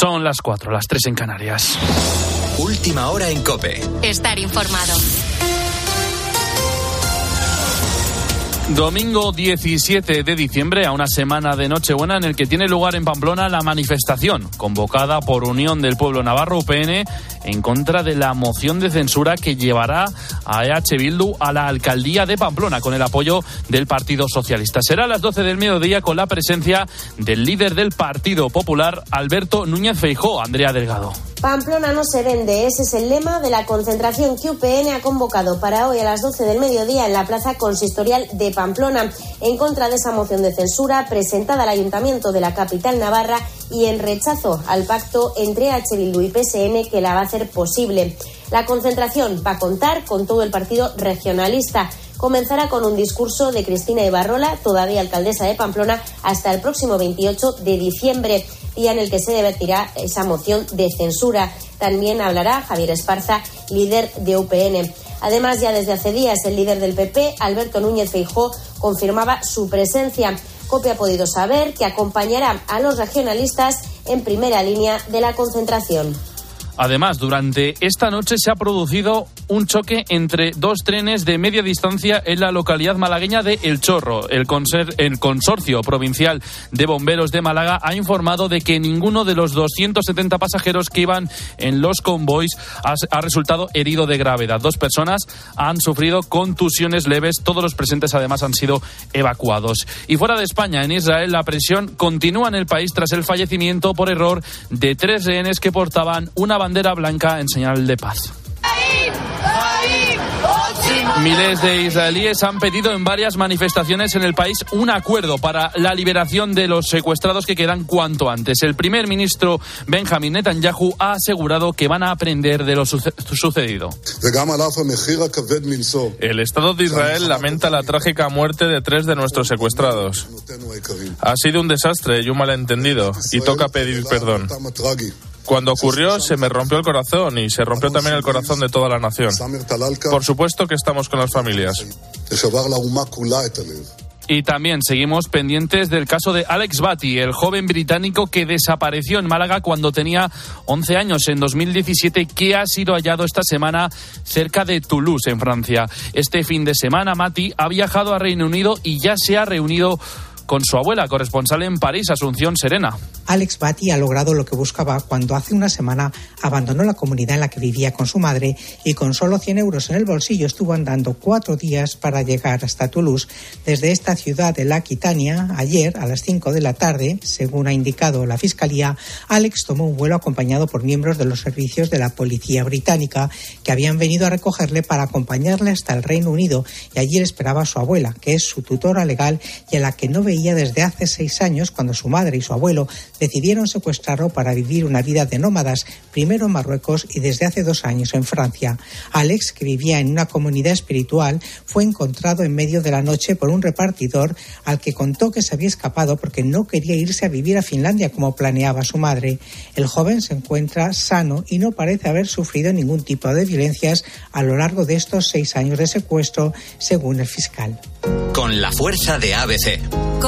Son las 4, las 3 en Canarias. Última hora en Cope. Estar informado. Domingo 17 de diciembre, a una semana de Nochebuena, en el que tiene lugar en Pamplona la manifestación convocada por Unión del Pueblo Navarro, UPN, en contra de la moción de censura que llevará a EH Bildu a la alcaldía de Pamplona con el apoyo del Partido Socialista. Será a las 12 del mediodía con la presencia del líder del Partido Popular, Alberto Núñez Feijó, Andrea Delgado. Pamplona no se vende, ese es el lema de la concentración que UPN ha convocado para hoy a las 12 del mediodía en la Plaza Consistorial de Pamplona, en contra de esa moción de censura presentada al Ayuntamiento de la capital navarra y en rechazo al pacto entre H. Bildu y PSN que la va a hacer posible. La concentración va a contar con todo el partido regionalista comenzará con un discurso de Cristina Ibarrola, todavía alcaldesa de Pamplona, hasta el próximo 28 de diciembre, día en el que se debatirá esa moción de censura. También hablará Javier Esparza, líder de UPN. Además, ya desde hace días, el líder del PP, Alberto Núñez Feijó, confirmaba su presencia. COPE ha podido saber que acompañará a los regionalistas en primera línea de la concentración. Además, durante esta noche se ha producido un choque entre dos trenes de media distancia en la localidad malagueña de El Chorro. El, el, Consorcio Provincial de Bomberos de Málaga ha informado de que ninguno de los 270 pasajeros que iban en los convoys ha, resultado herido de gravedad. Dos personas han sufrido contusiones leves. Todos los presentes, además, han sido evacuados. Y fuera de España, en Israel, la presión continúa en el país tras el fallecimiento por error de tres rehenes que portaban una bandera blanca en señal de paz. Miles de israelíes han pedido en varias manifestaciones en el país un acuerdo para la liberación de los secuestrados que quedan cuanto antes. El primer ministro Benjamin Netanyahu ha asegurado que van a aprender de lo sucedido. El Estado de Israel lamenta la trágica muerte de tres de nuestros secuestrados. Ha sido un desastre y un malentendido y toca pedir perdón. Cuando ocurrió se me rompió el corazón y se rompió también el corazón de toda la nación. Por supuesto que estamos con las familias. Y también seguimos pendientes del caso de Alex Batty, el joven británico que desapareció en Málaga cuando tenía 11 años en 2017, que ha sido hallado esta semana cerca de Toulouse, en Francia. Este fin de semana, Mati ha viajado a Reino Unido y ya se ha reunido con su abuela, corresponsal en París, Asunción Serena. Alex Batty ha logrado lo que buscaba cuando hace una semana abandonó la comunidad en la que vivía con su madre y con solo 100 euros en el bolsillo estuvo andando cuatro días para llegar hasta Toulouse. Desde esta ciudad de la Aquitania, ayer a las 5 de la tarde, según ha indicado la Fiscalía, Alex tomó un vuelo acompañado por miembros de los servicios de la policía británica que habían venido a recogerle para acompañarle hasta el Reino Unido y allí le esperaba a su abuela, que es su tutora legal y a la que no veía desde hace seis años cuando su madre y su abuelo decidieron secuestrarlo para vivir una vida de nómadas, primero en Marruecos y desde hace dos años en Francia. Alex, que vivía en una comunidad espiritual, fue encontrado en medio de la noche por un repartidor al que contó que se había escapado porque no quería irse a vivir a Finlandia como planeaba su madre. El joven se encuentra sano y no parece haber sufrido ningún tipo de violencias a lo largo de estos seis años de secuestro, según el fiscal. Con la fuerza de ABC.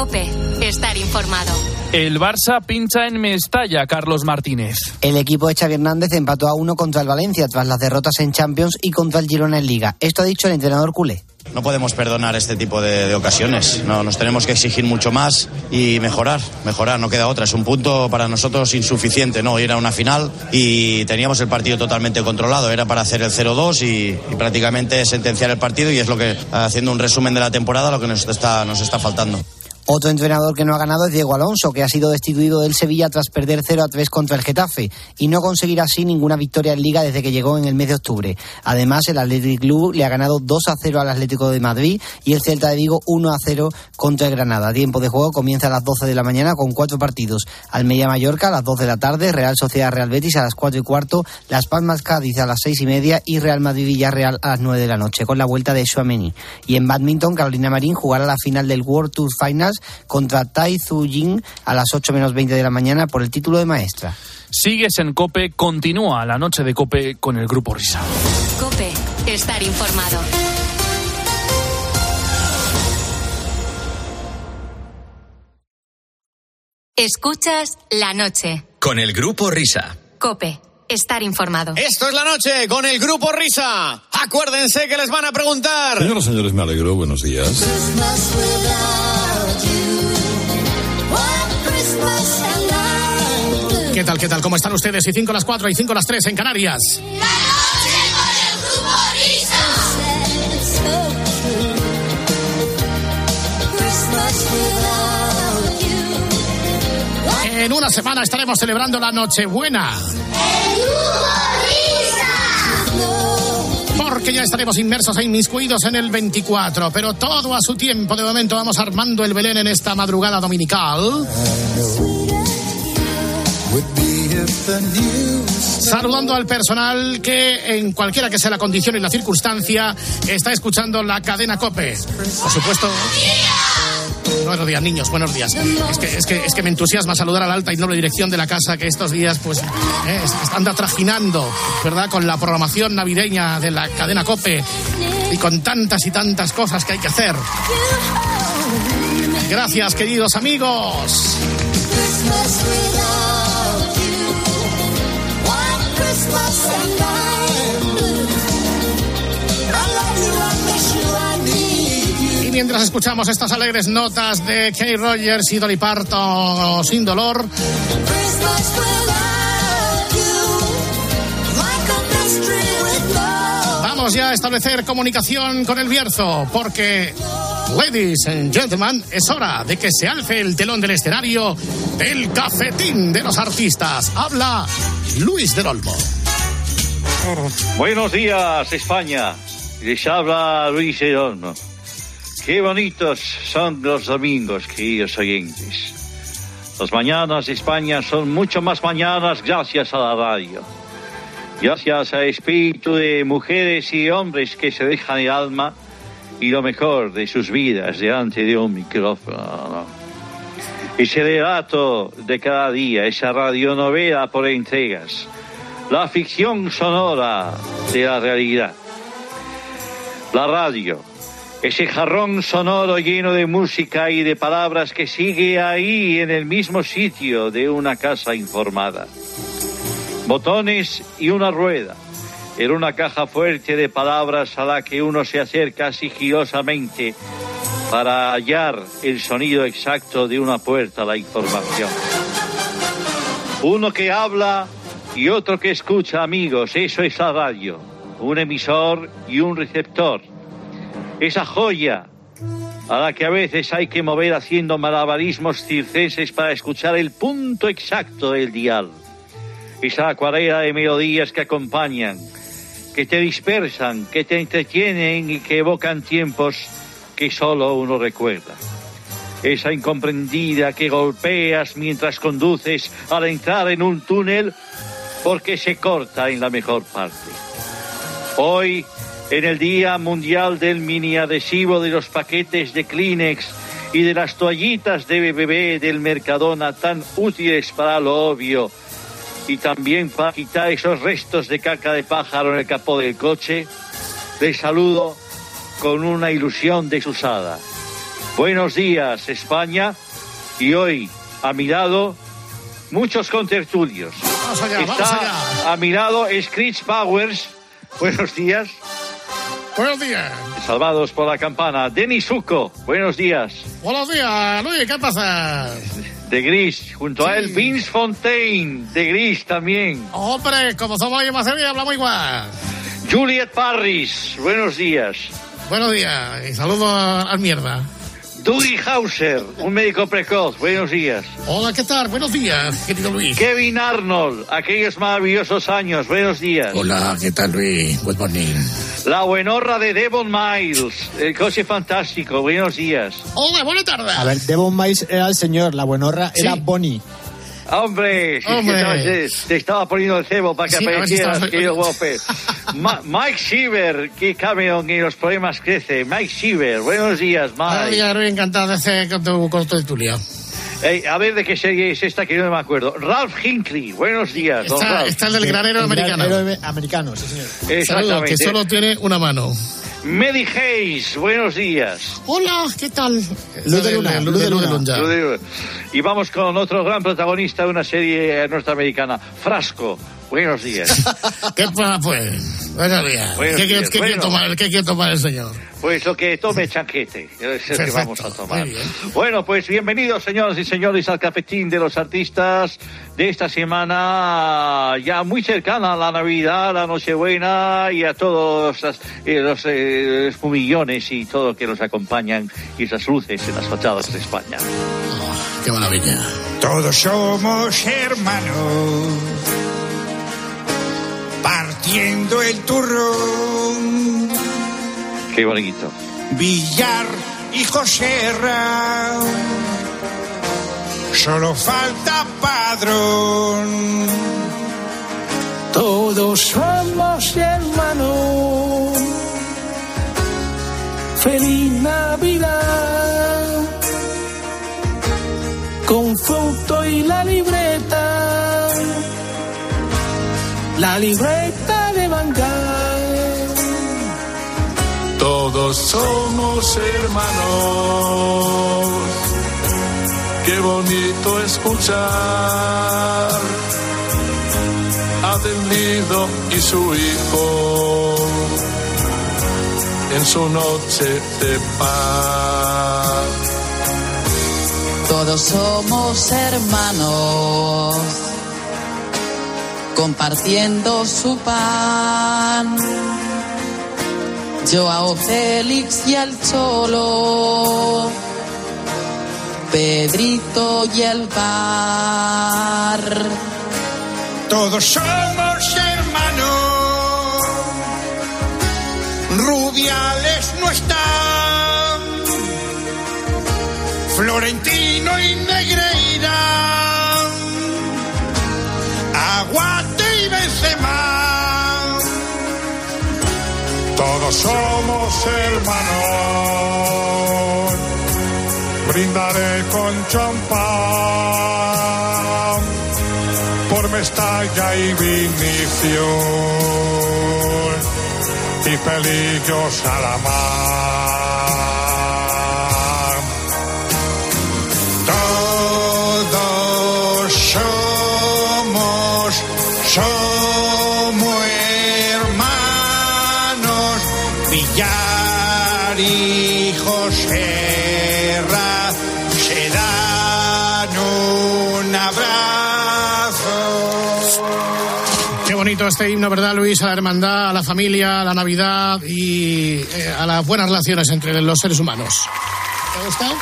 Cope, estar informado. El Barça pincha en Mestalla, Carlos Martínez. El equipo de Xavi Hernández empató a uno contra el Valencia tras las derrotas en Champions y contra el Girona en Liga. Esto ha dicho el entrenador culé. No podemos perdonar este tipo de, de, ocasiones. No, nos tenemos que exigir mucho más y mejorar, mejorar, no queda otra. Es un punto para nosotros insuficiente, ¿no? Ir a una final y teníamos el partido totalmente controlado. Era para hacer el 0-2 y, y, prácticamente sentenciar el partido y es lo que, haciendo un resumen de la temporada, lo que nos está, nos está faltando. Otro entrenador que no ha ganado es Diego Alonso, que ha sido destituido del Sevilla tras perder 0 a 3 contra el Getafe y no conseguir así ninguna victoria en Liga desde que llegó en el mes de octubre. Además, el Athletic Club le ha ganado 2 a 0 al Atlético de Madrid y el Celta de Vigo 1 a 0 contra el Granada. Tiempo de juego comienza a las 12 de la mañana con cuatro partidos. Almería Mallorca a las 2 de la tarde, Real Sociedad Real Betis a las 4 y cuarto, Las Palmas Cádiz a las 6 y media y Real Madrid Villarreal a las 9 de la noche con la vuelta de Suameni. Y en badminton, Carolina Marín jugará la final del World Tour Contra Tai Tzu Ying a las 8 menos 20 de la mañana por el título de maestra. Sigues en Cope, continúa la noche de Cope con el Grupo Risa. Cope, estar informado. Escuchas la noche. Con el grupo Risa. Cope. Estar informado. Esto es la noche con el grupo Risa. Acuérdense que les van a preguntar. Señoras y señores, me alegro. Buenos días. ¿Qué tal, qué tal? ¿Cómo están ustedes? Y 5 a las 4 y 5 a las 3 en Canarias. En una semana estaremos celebrando la Nochebuena. Porque ya estaremos inmersos e inmiscuidos en el 24, pero todo a su tiempo. De momento vamos armando el Belén en esta madrugada dominical. Saludando al personal que, en cualquiera que sea la condición y la circunstancia, está escuchando la cadena Cope. Por supuesto. Buenos días, niños, buenos días. Es que, es que, es que me entusiasma saludar a la alta y noble dirección de la casa que estos días, pues, eh, anda trajinando, ¿verdad? Con la programación navideña de la cadena Cope y con tantas y tantas cosas que hay que hacer. Gracias, queridos amigos. Y mientras escuchamos estas alegres notas de Kay Rogers y Dolly Parton sin dolor, vamos ya a establecer comunicación con el Bierzo, porque, ladies and gentlemen, es hora de que se alce el telón del escenario del cafetín de los artistas. Habla Luis del Olmo. Buenos días, España. Les habla Luis del Olmo. Qué bonitos son los domingos, queridos oyentes. Las mañanas de España son mucho más mañanas gracias a la radio. Gracias al espíritu de mujeres y hombres que se dejan el alma y lo mejor de sus vidas delante de un micrófono. Ese relato de cada día, esa radionovela por entregas, la ficción sonora de la realidad. La radio, ese jarrón sonoro lleno de música y de palabras que sigue ahí en el mismo sitio de una casa informada. Botones y una rueda. Era una caja fuerte de palabras a la que uno se acerca sigilosamente para hallar el sonido exacto de una puerta a la información. Uno que habla y otro que escucha, amigos, eso es la radio. Un emisor y un receptor. Esa joya a la que a veces hay que mover haciendo malabarismos circenses para escuchar el punto exacto del dial. Esa acuarela de melodías que acompañan, que te dispersan, que te entretienen y que evocan tiempos que solo uno recuerda. Esa incomprendida que golpeas mientras conduces al entrar en un túnel porque se corta en la mejor parte. Hoy, en el Día Mundial del Mini Adhesivo de los paquetes de Kleenex y de las toallitas de bebé del Mercadona tan útiles para lo obvio y también para quitar esos restos de caca de pájaro en el capó del coche, les saludo con una ilusión desusada. Buenos días, España, y hoy, a mi lado, muchos contertulios. Vamos allá, Está vamos allá. a mi lado Screech Powers. Buenos días. Buenos días. Salvados por la campana. Denis Zuko. Buenos días. Buenos días, Luis, ¿qué pasa? De Gris. Junto a él, Vince Fontaine. De Gris también. Hombre, como somos ahí en Macedonia, hablamos igual. Juliet Parris. Buenos días. Buenos días y saludos al mierda. Dougie Hauser, un médico precoz. Buenos días. Hola, ¿qué tal? Buenos días, querido Luis. Kevin Arnold, aquellos maravillosos años. Buenos días. Hola, ¿qué tal, Luis? Good morning. La buenorra de Devon Miles, el coche fantástico. Buenos días. Hola, buenas tardes. A ver, Devon Miles era el señor, la buenorra era Bonnie. Hombre, si Hombre. es que te, te estaba poniendo el cebo para que Sí, si aparecieras, estás- querido. Ma- Mike Shiver, que Cameron y los problemas crece. Mike Shiver, buenos días, Buenos Mike. días, Luis, encantado de estar con tu, con tu tertulia. Ey, a ver de qué serie es esta que no me acuerdo. Ralph Hinckley, buenos días, don Está, Ralph. está el del granero El americano. granero americano, sí, señor. Saludos, Exactamente. que solo tiene una mano. Medi Hayes, buenos días. Hola, ¿qué tal? Luz de luna, luz de luna. Lo digo. Y vamos con otro gran protagonista de una serie norteamericana, Frasco. Buenos días. ¿Qué pasa, pues? Buenos días. Buenos ¿Qué, quiere- días, qué quiere bueno. tomar, ¿Qué quiere tomar el señor? Pues lo que tome chanquete, es el que vamos a tomar. Bueno, pues bienvenidos, señoras y señores, al cafetín de los artistas de esta semana ya muy cercana a la Navidad, la Nochebuena y a todos eh, los eh, espumillones y todo lo que nos acompañan y esas luces en las fachadas de España. Qué maravilla. Todos somos hermanos, partiendo el turrón. Qué bonito. Villar y Joserra, solo falta padrón. Todos somos hermanos. Feliz Navidad. Con fruto y la libreta. La libreta Todos somos hermanos. Qué bonito escuchar. Atendido y su hijo en su noche de paz. Todos somos hermanos, compartiendo su pan. Joao Félix y el Cholo, Pedrito y el Bar. Todos somos hermanos, Rubiales no están, Florentino y Negreira, Aguate Todos somos hermanos. Brindaré con champán por Mestalla y Vinicio y pelillos a la mar. Este himno, ¿verdad, Luis? A la hermandad, a la familia, a la Navidad y eh, a las buenas relaciones entre los seres humanos. ¿Te ha gustado?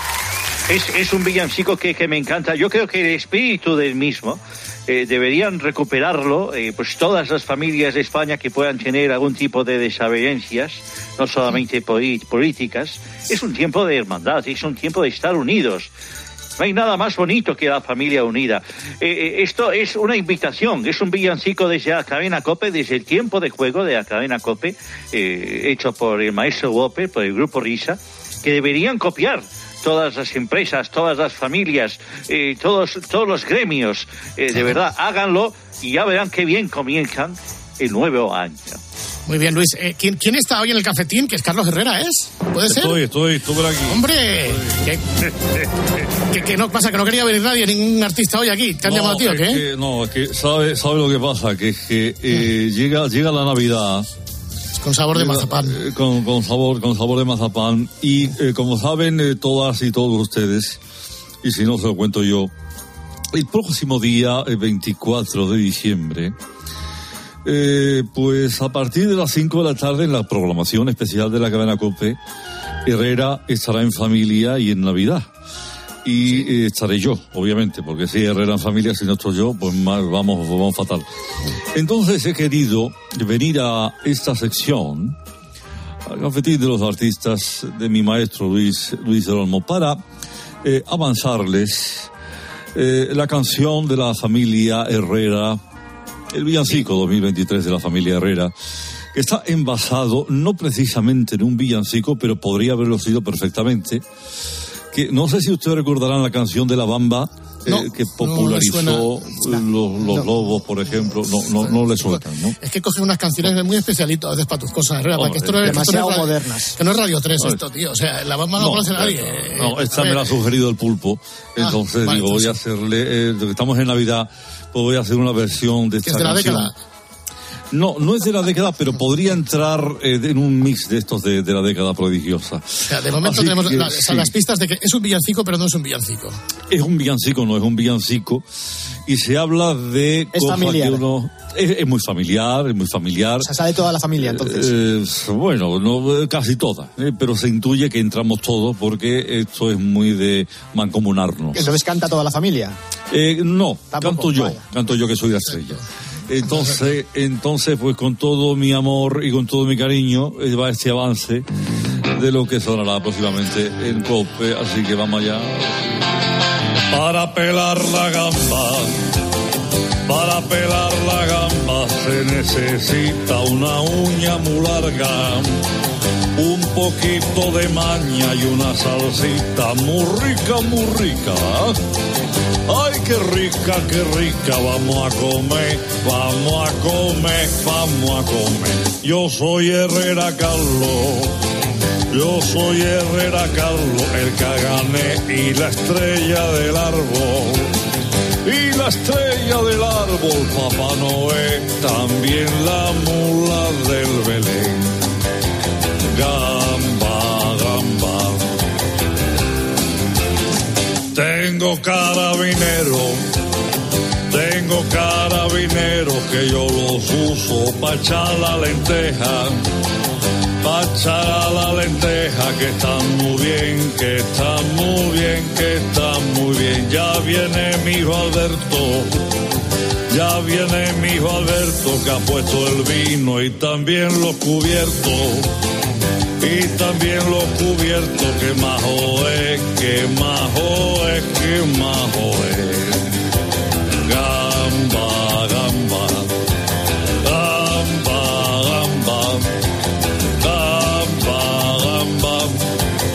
Es, es un villancico que, que me encanta. Yo creo que el espíritu del mismo eh, deberían recuperarlo, eh, pues todas las familias de España que puedan tener algún tipo de desavenencias, no solamente políticas. Es un tiempo de hermandad, es un tiempo de estar unidos. No hay nada más bonito que la familia unida. Eh, eh, esto es una invitación, es un villancico desde la cadena COPE, desde el tiempo de juego de la cadena COPE, eh, hecho por el maestro Whopper, por el grupo Risa, que deberían copiar todas las empresas, todas las familias, eh, todos, todos los gremios. De verdad, háganlo y ya verán qué bien comienzan el nuevo año. Muy bien, Luis. Eh, ¿quién, quién está hoy en el cafetín? Que es Carlos Herrera, ¿es? ¿Puede ser? Estoy, estoy, estoy por aquí. ¡Hombre! ¿Qué, qué- qué no pasa? Que no quería venir nadie, ningún artista hoy aquí. ¿Te han llamado a ti o es qué? que- no, es que sabe, sabe lo que pasa, que es que eh, llega, llega la Navidad. Con sabor de mazapán. eh, con, con sabor, con sabor de mazapán. Y eh, como saben eh, todas y todos ustedes, y si no se lo cuento yo, el próximo día, el 24 de diciembre, eh, pues a partir de las 5 de la tarde en la programación especial de la cadena COPE, Herrera estará en familia y en Navidad. Y eh, estaré yo, obviamente, porque si Herrera en familia, si no estoy yo, pues más, vamos, vamos fatal. Entonces he querido venir a esta sección, al cafetín de los artistas de mi maestro Luis, Luis Olmo, para eh, avanzarles la canción de la familia Herrera, el villancico 2023 de la familia Herrera, que está envasado no precisamente en un villancico, pero podría haberlo sido perfectamente, que no sé si ustedes recordarán la canción de La Bamba, eh, No, que no popularizó suena. los, los lobos, por ejemplo. No, no, no le sueltan, ¿no? Es que coge unas canciones muy especialitas a veces para tus cosas, Herrera, para que esto no es, esto no es demasiado radio- modernas. Que no es Radio 3 Oye. esto, tío. O sea, la bamba no, No, conoce nadie. eh, Eh, no, esta a me la ha sugerido el pulpo. Entonces vale, digo, voy a entonces- hacerle, eh, estamos en Navidad, pues voy a hacer una versión de esta es de la canción. década. No, no es de la década, pero podría entrar eh, en un mix de estos de, de la década prodigiosa. O sea, de momento Así tenemos que, la- sí. las pistas de que es un villancico, pero no es un villancico. Es un villancico, no es un villancico. Y se habla de Es cosas familiar. que uno... Es, es muy familiar, es muy familiar. O sea, sale toda la familia, entonces. Eh, bueno, no, eh, casi toda, eh, pero se intuye que entramos todos porque esto es muy de mancomunarnos. Entonces canta toda la familia. Eh, no, Tampoco, canto yo, vaya. canto yo que soy la estrella. Entonces, entonces, pues con todo mi amor y con todo mi cariño eh, va este avance de lo que sonará próximamente en COPE, así que vamos allá. Para pelar la gamba, para pelar la gamba se necesita una uña muy larga, un poquito de maña y una salsita muy rica, muy rica. Ay, qué rica, qué rica, vamos a comer, vamos a comer, vamos a comer. Yo soy Herrera Carlos, yo soy Herrera Carlos, el cagané y la estrella del árbol. Y la estrella del árbol, Papá Noé, también la mula del Belén. Tengo carabinero, tengo carabinero que yo los uso para echar la lenteja, para echar la lenteja que están muy bien, que están muy bien, que están muy bien. Ya viene mi hijo Alberto, ya viene mi hijo Alberto que ha puesto el vino y también los cubiertos. Y también los cubiertos, que majo es, que majo es, que majo es. Gamba, gamba, gamba, gamba, gamba, gamba.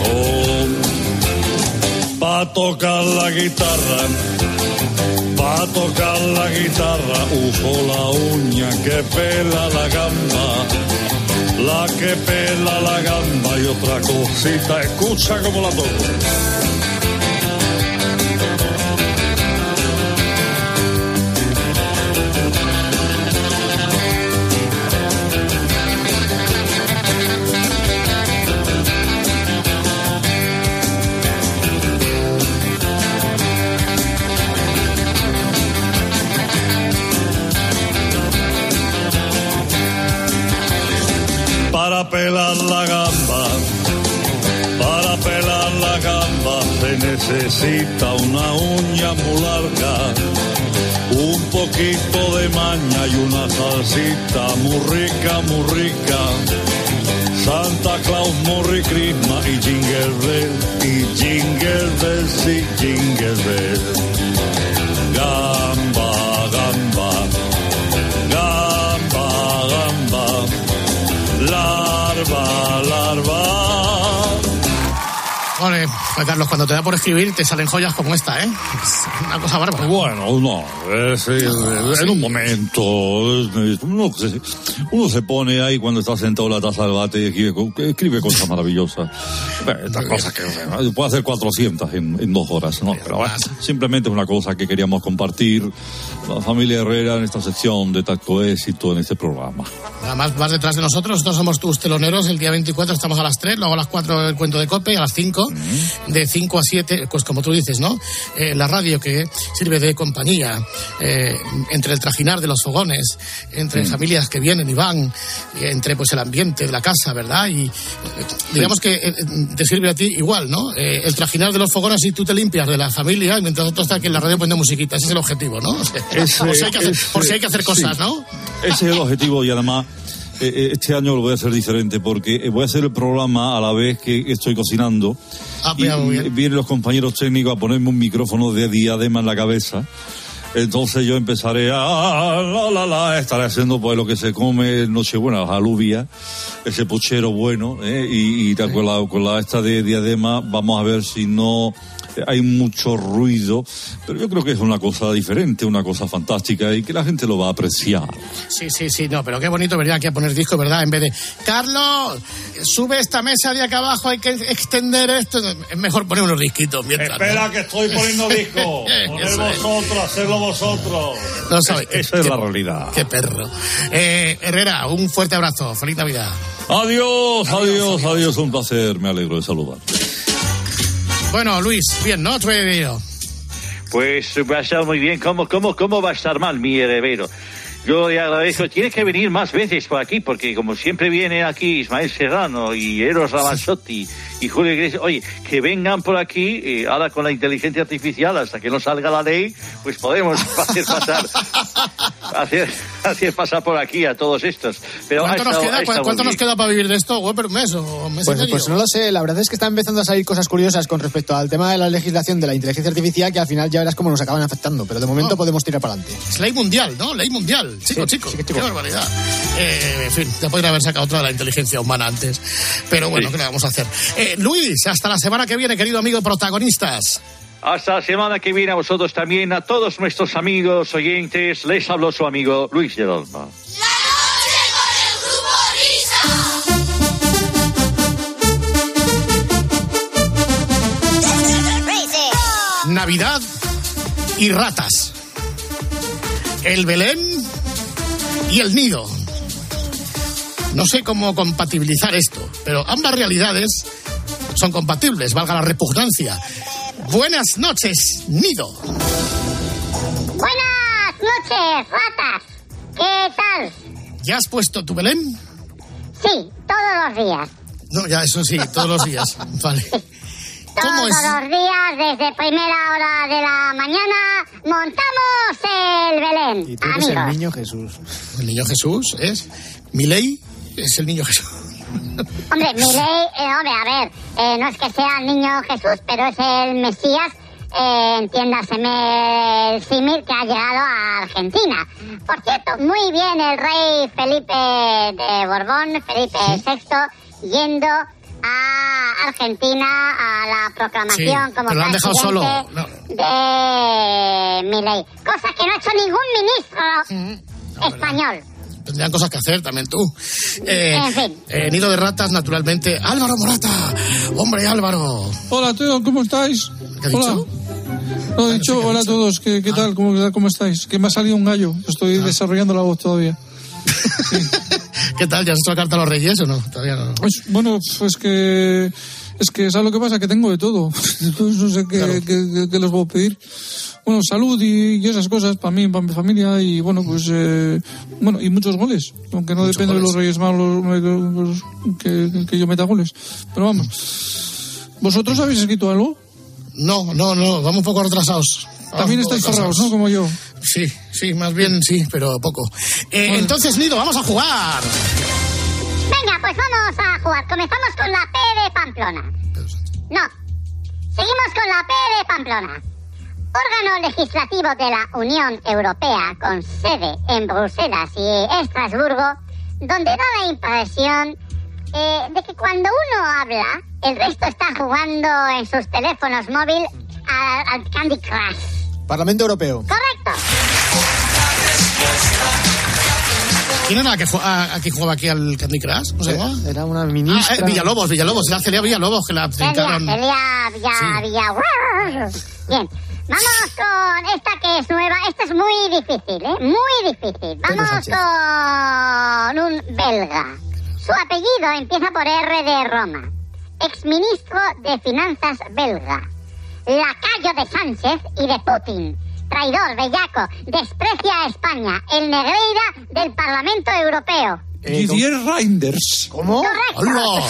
Oh. Pa' tocar la guitarra, pa' tocar la guitarra, uso la uña que pela la gamba. La que pela la gamba y otra cosita, escucha como la toco. Para pelar la gamba, para pelar la gamba se necesita una uña muy larga, un poquito de maña y una salsita muy rica, muy rica. Santa Claus, Morri Christmas y Jingle Bell, y Jingle Bell, sí, Jingle Bell. Larva, larva. Vale, pues Carlos, cuando te da por escribir te salen joyas como esta, ¿eh? Es una cosa bárbara. Bueno, no, es, eh, en un momento, es- uno, se- uno se pone ahí cuando está sentado en la taza del bate y escribe, co- escribe cosas maravillosas. Eh, Estas cosas que eh, puede hacer 400 en, en dos horas, ¿no? Pero bueno, simplemente es una cosa que queríamos compartir. La familia Herrera en esta sección de Tacto Éxito en este programa. Además, vas detrás de nosotros, nosotros somos tus teloneros. El día 24 estamos a las 3, luego a las 4 el cuento de Cope, a las 5, de 5 a 7, pues como tú dices, ¿no? Eh, la radio que sirve de compañía eh, entre el trajinar de los fogones, entre Mm. familias que vienen y van, entre pues el ambiente de la casa, ¿verdad? Y eh, digamos que eh, te sirve a ti igual, ¿no? El trajinar de los fogones y tú te limpias de la familia, y mientras otro está aquí en la radio poniendo musiquita. Ese es el objetivo, ¿no? Ese- por, si hay que hacer, ese- por si hay que hacer cosas, sí. ¿no? Ese es el objetivo y además este año lo voy a hacer diferente porque eh, voy a hacer el programa a la vez que estoy cocinando. Ah, y mira, muy bien. vienen los compañeros técnicos a ponerme un micrófono de diadema en la cabeza. Entonces yo empezaré a, la, la, la, estaré haciendo pues lo que se come Nochebuena, alubia, ese puchero bueno, ¿eh? y, y con, la, con la esta de diadema vamos a ver si no hay mucho ruido, pero yo creo que es una cosa diferente, una cosa fantástica y que la gente lo va a apreciar. Sí, sí, sí, no, pero qué bonito venir aquí a poner disco, ¿verdad? En vez de, Carlos, sube esta mesa de acá abajo, hay que extender esto. Es mejor poner unos disquitos mientras. Espera, que estoy poniendo disco. Poner vosotros, hacerlo vosotros. No sabes. Esa es la realidad. Qué perro. Eh, Herrera, un fuerte abrazo. Feliz Navidad. Adiós, adiós, adiós, un placer. Me alegro de saludar. Bueno, Luis, bien, ¿no? Tu Pues va a estar muy bien. ¿Cómo, cómo, cómo va a estar mal mi heredero? Yo le agradezco. Tiene que venir más veces por aquí, porque como siempre viene aquí Ismael Serrano y Eros Ramazzotti y Julio Iglesias, oye, que vengan por aquí, eh, ahora con la inteligencia artificial, hasta que no salga la ley, pues podemos hacer pasar, hacer, hacer pasar por aquí a todos estos. Pero ¿Cuánto, nos, estado, queda, ¿cuánto nos queda para vivir de esto? ¿Un mes o mes pues, pues, no lo sé, la verdad es que están empezando a salir cosas curiosas con respecto al tema de la legislación de la inteligencia artificial que al final ya verás cómo nos acaban afectando, pero de momento oh. podemos tirar para adelante. Es ley mundial, ¿no? Ley mundial. Chico, sí, chico, sí, qué barbaridad. Eh, en fin, te podría haber sacado otra de la inteligencia humana antes. Pero bueno, sí. ¿qué le vamos a hacer? Eh, Luis, hasta la semana que viene, querido amigo protagonistas. Hasta la semana que viene a vosotros también, a todos nuestros amigos oyentes, les habló su amigo Luis Gerolma. Navidad y ratas. El Belén y el nido. No sé cómo compatibilizar esto, pero ambas realidades son compatibles, valga la repugnancia. Buenas noches, nido. Buenas noches, ratas. ¿Qué tal? ¿Ya has puesto tu Belén? Sí, todos los días. No, ya eso sí, todos los días. Vale. Todos es? los días, desde primera hora de la mañana, montamos el Belén. ¿Y tú eres el niño Jesús? ¿El niño Jesús es? ¿Mi ley es el niño Jesús? Hombre, mi ley, eh, hombre, a ver, eh, no es que sea el niño Jesús, pero es el Mesías, eh, entiéndaseme el símil que ha llegado a Argentina. Por cierto, muy bien el rey Felipe de Borbón, Felipe VI, yendo a Argentina a la proclamación sí, como lo han dejado solo. No. de Milei. Cosa que no ha hecho ningún ministro mm, español. Tendrían cosas que hacer también tú. Eh, eh, nido de ratas, naturalmente. Álvaro Morata. Hombre, Álvaro. Hola, tío, ¿cómo estáis? ¿Qué hola. dicho? No, he dicho hola a todos. ¿Qué, qué tal? ¿Cómo, ¿Cómo estáis? Que me ha salido un gallo. Estoy desarrollando la voz todavía. ¿Qué tal? ¿Ya has hecho la carta a los reyes o no? Todavía no. Pues, bueno, pues que... Es que, ¿sabes lo que pasa? Que tengo de todo. Entonces no sé qué, Claro. qué, qué- qué les puedo pedir. Bueno, salud y, y esas cosas para mí, para mi familia y bueno, pues... eh, bueno, y muchos goles. Aunque no depende de los. Reyes Magos los- que, que yo meta goles. Pero vamos. ¿Vosotros habéis escrito algo? No, no, no, vamos un poco retrasados. También estáis cerrados. ¿no? Como yo. Sí, sí, más bien sí, pero poco. Eh, Entonces, Nido, vamos a jugar. Venga, pues vamos a jugar. Comenzamos con la P de Pamplona. No. Seguimos con la P de Pamplona. Órgano legislativo de la Unión Europea con sede en Bruselas y Estrasburgo, donde da la impresión eh, de que cuando uno habla, el resto está jugando en sus teléfonos móviles al, al Candy Crush. Parlamento Europeo. Correcto. ¿Quién era la que, jugaba, a- que jugaba aquí al Candy Crush? ¿Cómo se Era, llama? era una Ah, ministra. eh, Villalobos, Villalobos, era Celia Villalobos que la Celia. Celia, Villa, Sí. Villa. Bien, vamos con esta que es nueva. Esta es muy difícil, ¿eh? Muy difícil. Vamos con un belga. Su apellido empieza por R de Roma. Exministro de Finanzas belga. Lacayo de Sánchez y de Putin. Traidor, bellaco, desprecia a España. El Negreira del Parlamento Europeo. Eh, Didier Reinders. ¿Cómo? Correcto. ¡Hola!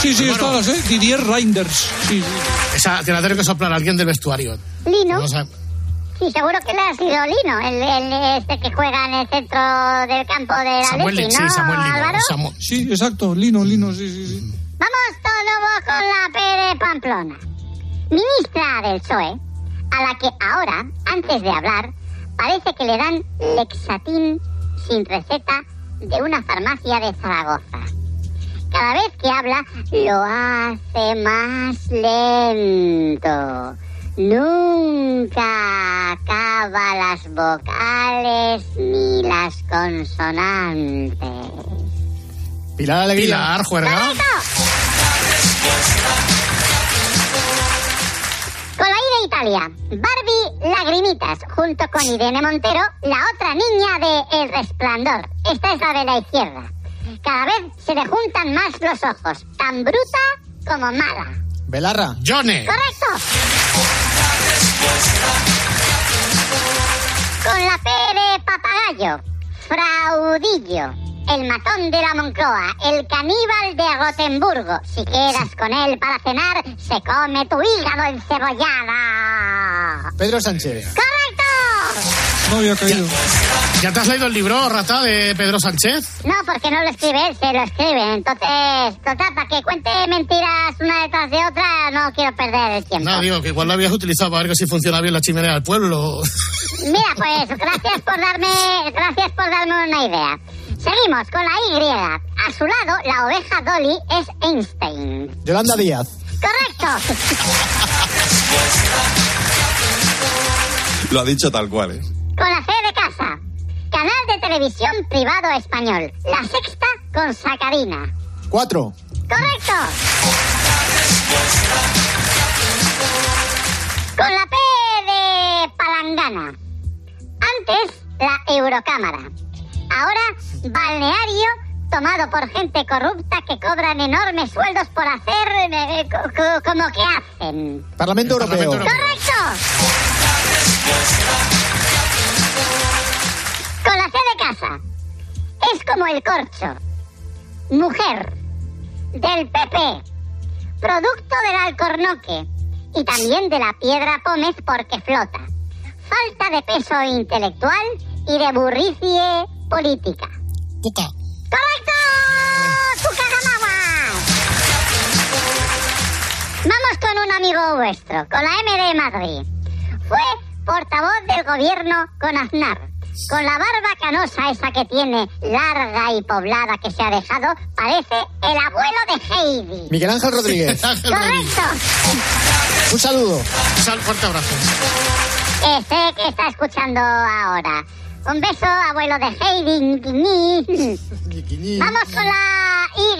Sí, sí, Bueno. está, ¿eh? Didier Reinders. Sí, sí. Esa te la tengo que soplar a alguien del vestuario. Lino. Vamos a- Sí, seguro que le ha sido Lino, el, el este que juega en el centro del campo de la Samuel Leti, Lino, ¿no, sí, Samuel Lino. Álvaro? Samu- Sí, exacto. Lino, Lino, sí, sí, sí. Vamos nuevo con la P de Pamplona. Ministra del PSOE, a la que ahora, antes de hablar, parece que le dan Lexatín sin receta de una farmacia de Zaragoza. Cada vez que habla, lo hace más lento. Nunca acaba las vocales ni las consonantes. Pilar Alegría. Pilar, juerga. Con la I de Italia, Barbie Lagrimitas, junto con Irene Montero, la otra niña de El Resplandor. Esta es la de la izquierda. Cada vez se le juntan más los ojos, tan bruta como mala. Belarra. Johnny. ¡Correcto! Con la P de papagayo, Fraudillo, el matón de la Moncloa, el caníbal de Gotemburgo. Si quedas con él para cenar, se come tu hígado encebollada. Pedro Sánchez. ¡Correcto! No había caído. ¿Ya te has leído el libro, Rata, de Pedro Sánchez? No, porque no lo escribe él, se lo escribe. Entonces, total, para que cuente mentiras una detrás de otra, no quiero perder el tiempo. No, digo que igual lo habías utilizado para ver si funciona bien la chimenea del pueblo. Mira, pues, gracias por darme, gracias por darme una idea. Seguimos con la Y. A su lado, la oveja Dolly es Einstein. Yolanda Díaz. ¡Correcto! Lo ha dicho tal cual, ¿eh? Con la C de casa. Canal de televisión privado español. La sexta con Sacarina. Cuatro. ¡Correcto! Con la P de Palangana. Antes, la Eurocámara. Ahora, balneario tomado por gente corrupta que cobran enormes sueldos por hacer eh, co- co- como que hacen. Parlamento Europeo. ¡Correcto! Con la C de casa. Es como el corcho. Mujer. Del PP. Producto del alcornoque. Y también de la piedra pómez porque flota. Falta de peso intelectual y de burricie política. Puca. ¡Correcto! Vamos con un amigo vuestro, con la M de Madrid. Fue portavoz del gobierno con Aznar. Con la barba canosa esa que tiene, larga y poblada que se ha dejado, parece el abuelo de Heidi. Miguel Ángel Rodríguez. ¡Correcto! Un saludo. Sal, fuerte abrazo. Sé que está escuchando ahora. Un beso, abuelo de Heidi. Vamos con la Y.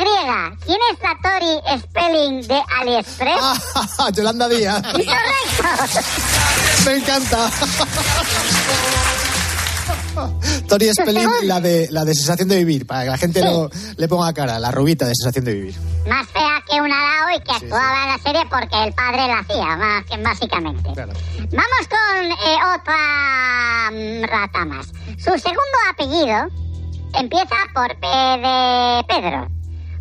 ¿Quién es la Tori Spelling de AliExpress? Yolanda Díaz. Correcto. Me encanta. Tori Spelling, la de, la de sensación de vivir, para que la gente lo, le ponga cara, la rubita de sensación de vivir. Más fea que una Lao y que actuaba en la serie porque el padre la hacía, más que básicamente. Vamos con eh, otra mm, rata más. Su segundo apellido empieza por P de Pedro,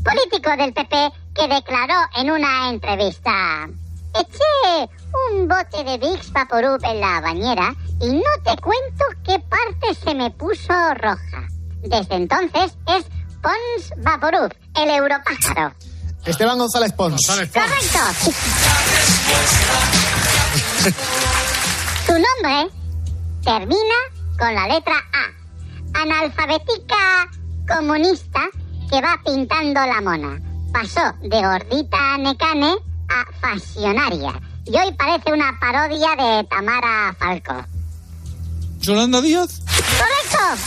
político del PP que declaró en una entrevista: Eché un bote de Vicks Vaporub en la bañera y no te cuento qué parte se me puso roja. Desde entonces es Pons Vaporub, el europájaro. Esteban González Pons. Correcto. Su nombre termina con la letra A. Analfabetica comunista que va pintando la mona. Pasó de gordita necane a fasionaria. Y hoy parece una parodia de Tamara Falco. Yolanda Díaz. ¡Correcto!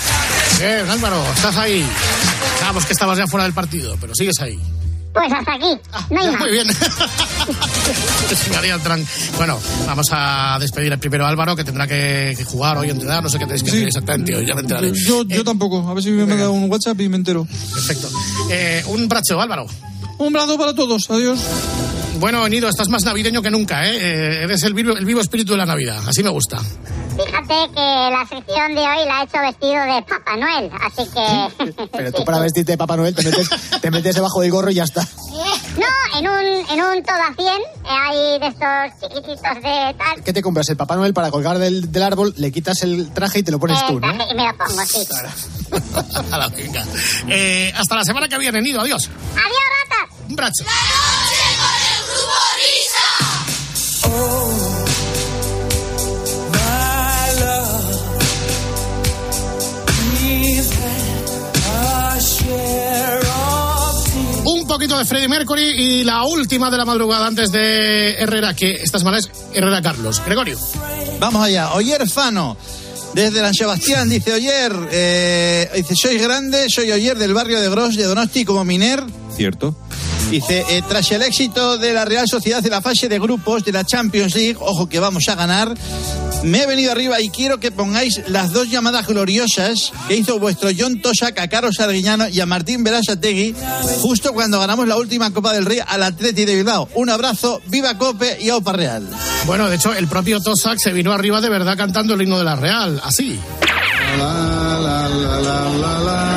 Bien, Álvaro, estás ahí. Sabemos que estabas ya fuera del partido, pero sigues ahí. Pues hasta aquí. No hay más. Muy bien. María Tran. Bueno, vamos a despedir al primero a Álvaro, que tendrá que, que jugar hoy, entrenar, no sé qué tenéis que hacer exactamente hoy, ya me enteraré. Yo, yo tampoco. A ver si me manda un WhatsApp y me entero. Perfecto. Eh, un brazo, Álvaro. Un brazo para todos. Adiós. Bueno, Enido, estás más navideño que nunca, ¿eh? Eh, eres el vivo, el vivo espíritu de la Navidad, así me gusta. Fíjate que la sección de hoy la he hecho vestido de Papá Noel, así que... Pero tú para vestirte de Papá Noel te metes, te metes debajo del gorro y ya está. No, en un, en un todo a 100 eh, hay de estos chiquititos de tal. ¿Qué te compras? El Papá Noel para colgar del, del árbol, le quitas el traje y te lo pones eh, tú, ¿no? traje y me lo pongo, sí. A la venga. Eh, hasta la semana que viene, Enido, adiós. Adiós, ratas. Un brazo. Un poquito de Freddie Mercury y la última de la madrugada antes de Herrera, que esta semana es Herrera Carlos. Gregorio. Vamos allá. Oyer Fano, desde San Sebastián, dice Oyer, eh", dice, soy grande, soy Oyer del barrio de Gros de Donosti como Miner. Cierto. Dice, eh, tras el éxito de la Real Sociedad en la fase de grupos de la Champions League, ojo que vamos a ganar, me he venido arriba y quiero que pongáis las dos llamadas gloriosas que hizo vuestro John Tosak a Carlos Arguiñano y a Martín Berasategui justo cuando ganamos la última Copa del Rey al Atleti de Bilbao. Un abrazo, viva Cope y Opa Real. Bueno, de hecho, el propio Tosak se vino arriba de verdad cantando el himno de la Real, así. Hasta,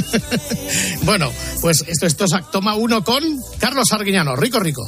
bueno, pues esto es Tosak. Toma uno con Carlos Arguiñano. Rico, rico.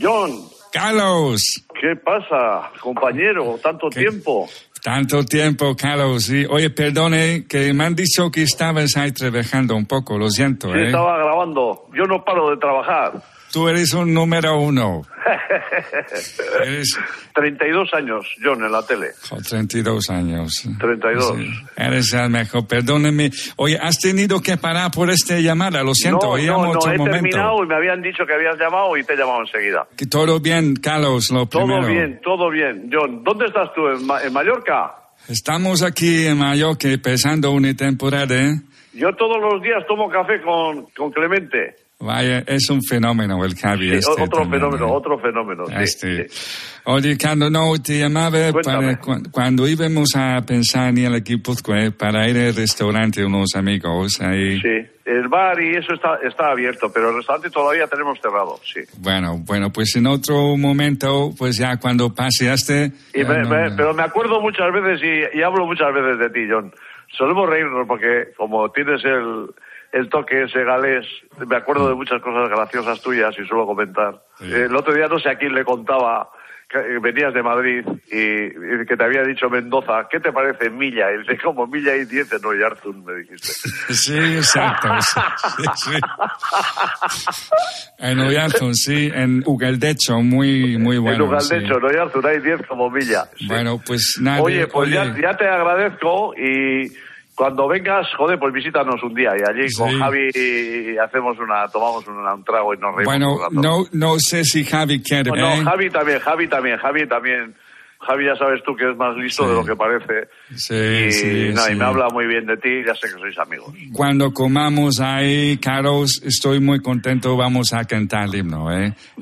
John, Carlos. ¿qué pasa, compañero? Tanto tiempo. Tanto tiempo, Carlos. Sí. Oye, perdone, que me han dicho que estabas ahí trabajando un poco, lo siento, Sí, ¿eh? estaba grabando. Yo no paro de trabajar. Tú eres un número uno. Eres 32 años, John, en la tele. oh, 32 años. 32. Sí, Eres el mejor, perdóneme. Oye, has tenido que parar por esta llamada, lo siento, no, no, no, otro he momento. terminado y me habían dicho que habías llamado y te he llamado enseguida. Que todo bien, Carlos, lo Todo primero. bien, todo bien. John, ¿dónde estás tú? ¿En, Ma- en Mallorca? Estamos aquí en Mallorca empezando una temporada, ¿eh? Yo todos los días tomo café con, con Clemente. Vaya, es un fenómeno el Javi Sí, este otro también, fenómeno, ¿eh? otro fenómeno. sí, Este. sí. Oye, Carlos, no, te llamaba Cuéntame. para cu- cuando íbamos a pensar en el equipo para ir al restaurante unos amigos ahí. Sí, el bar y eso está, está abierto, pero el restaurante todavía tenemos cerrado, sí. Bueno, bueno, pues en otro momento, pues ya cuando paseaste. Y me- no- me- pero me acuerdo muchas veces y, y hablo muchas veces de ti, John. Solemos reírnos porque como tienes el, el toque ese galés, me acuerdo de muchas cosas graciosas tuyas y suelo comentar. El otro día no sé a quién le contaba que eh, venías de Madrid y, y que te había dicho Mendoza, ¿qué te parece Milla? Y dice, como Milla y diez en Oyarzún, me dijiste. Sí, exacto. sí, sí, sí. En Oyarzún, sí, en Ugaldecho, muy, muy bueno. en sí. Ugaldecho, en Oyarzún hay diez como Milla. Bueno, pues nada. Oye, pues Ya, oye, ya te agradezco y cuando vengas, joder, pues visítanos un día y allí con Sí. Javi hacemos una, tomamos un, un trago y nos reímos. bueno, no, no sé si Javi quiere. Bueno, ¿eh? Javi también, Javi también, Javi también. Javi ya sabes tú que es más listo Sí. de lo que parece. Sí, y, sí, y sí. me habla muy bien de ti, ya sé que sois amigos. Cuando comamos ahí, Carlos, estoy muy contento. Vamos a cantar el himno, ¿eh?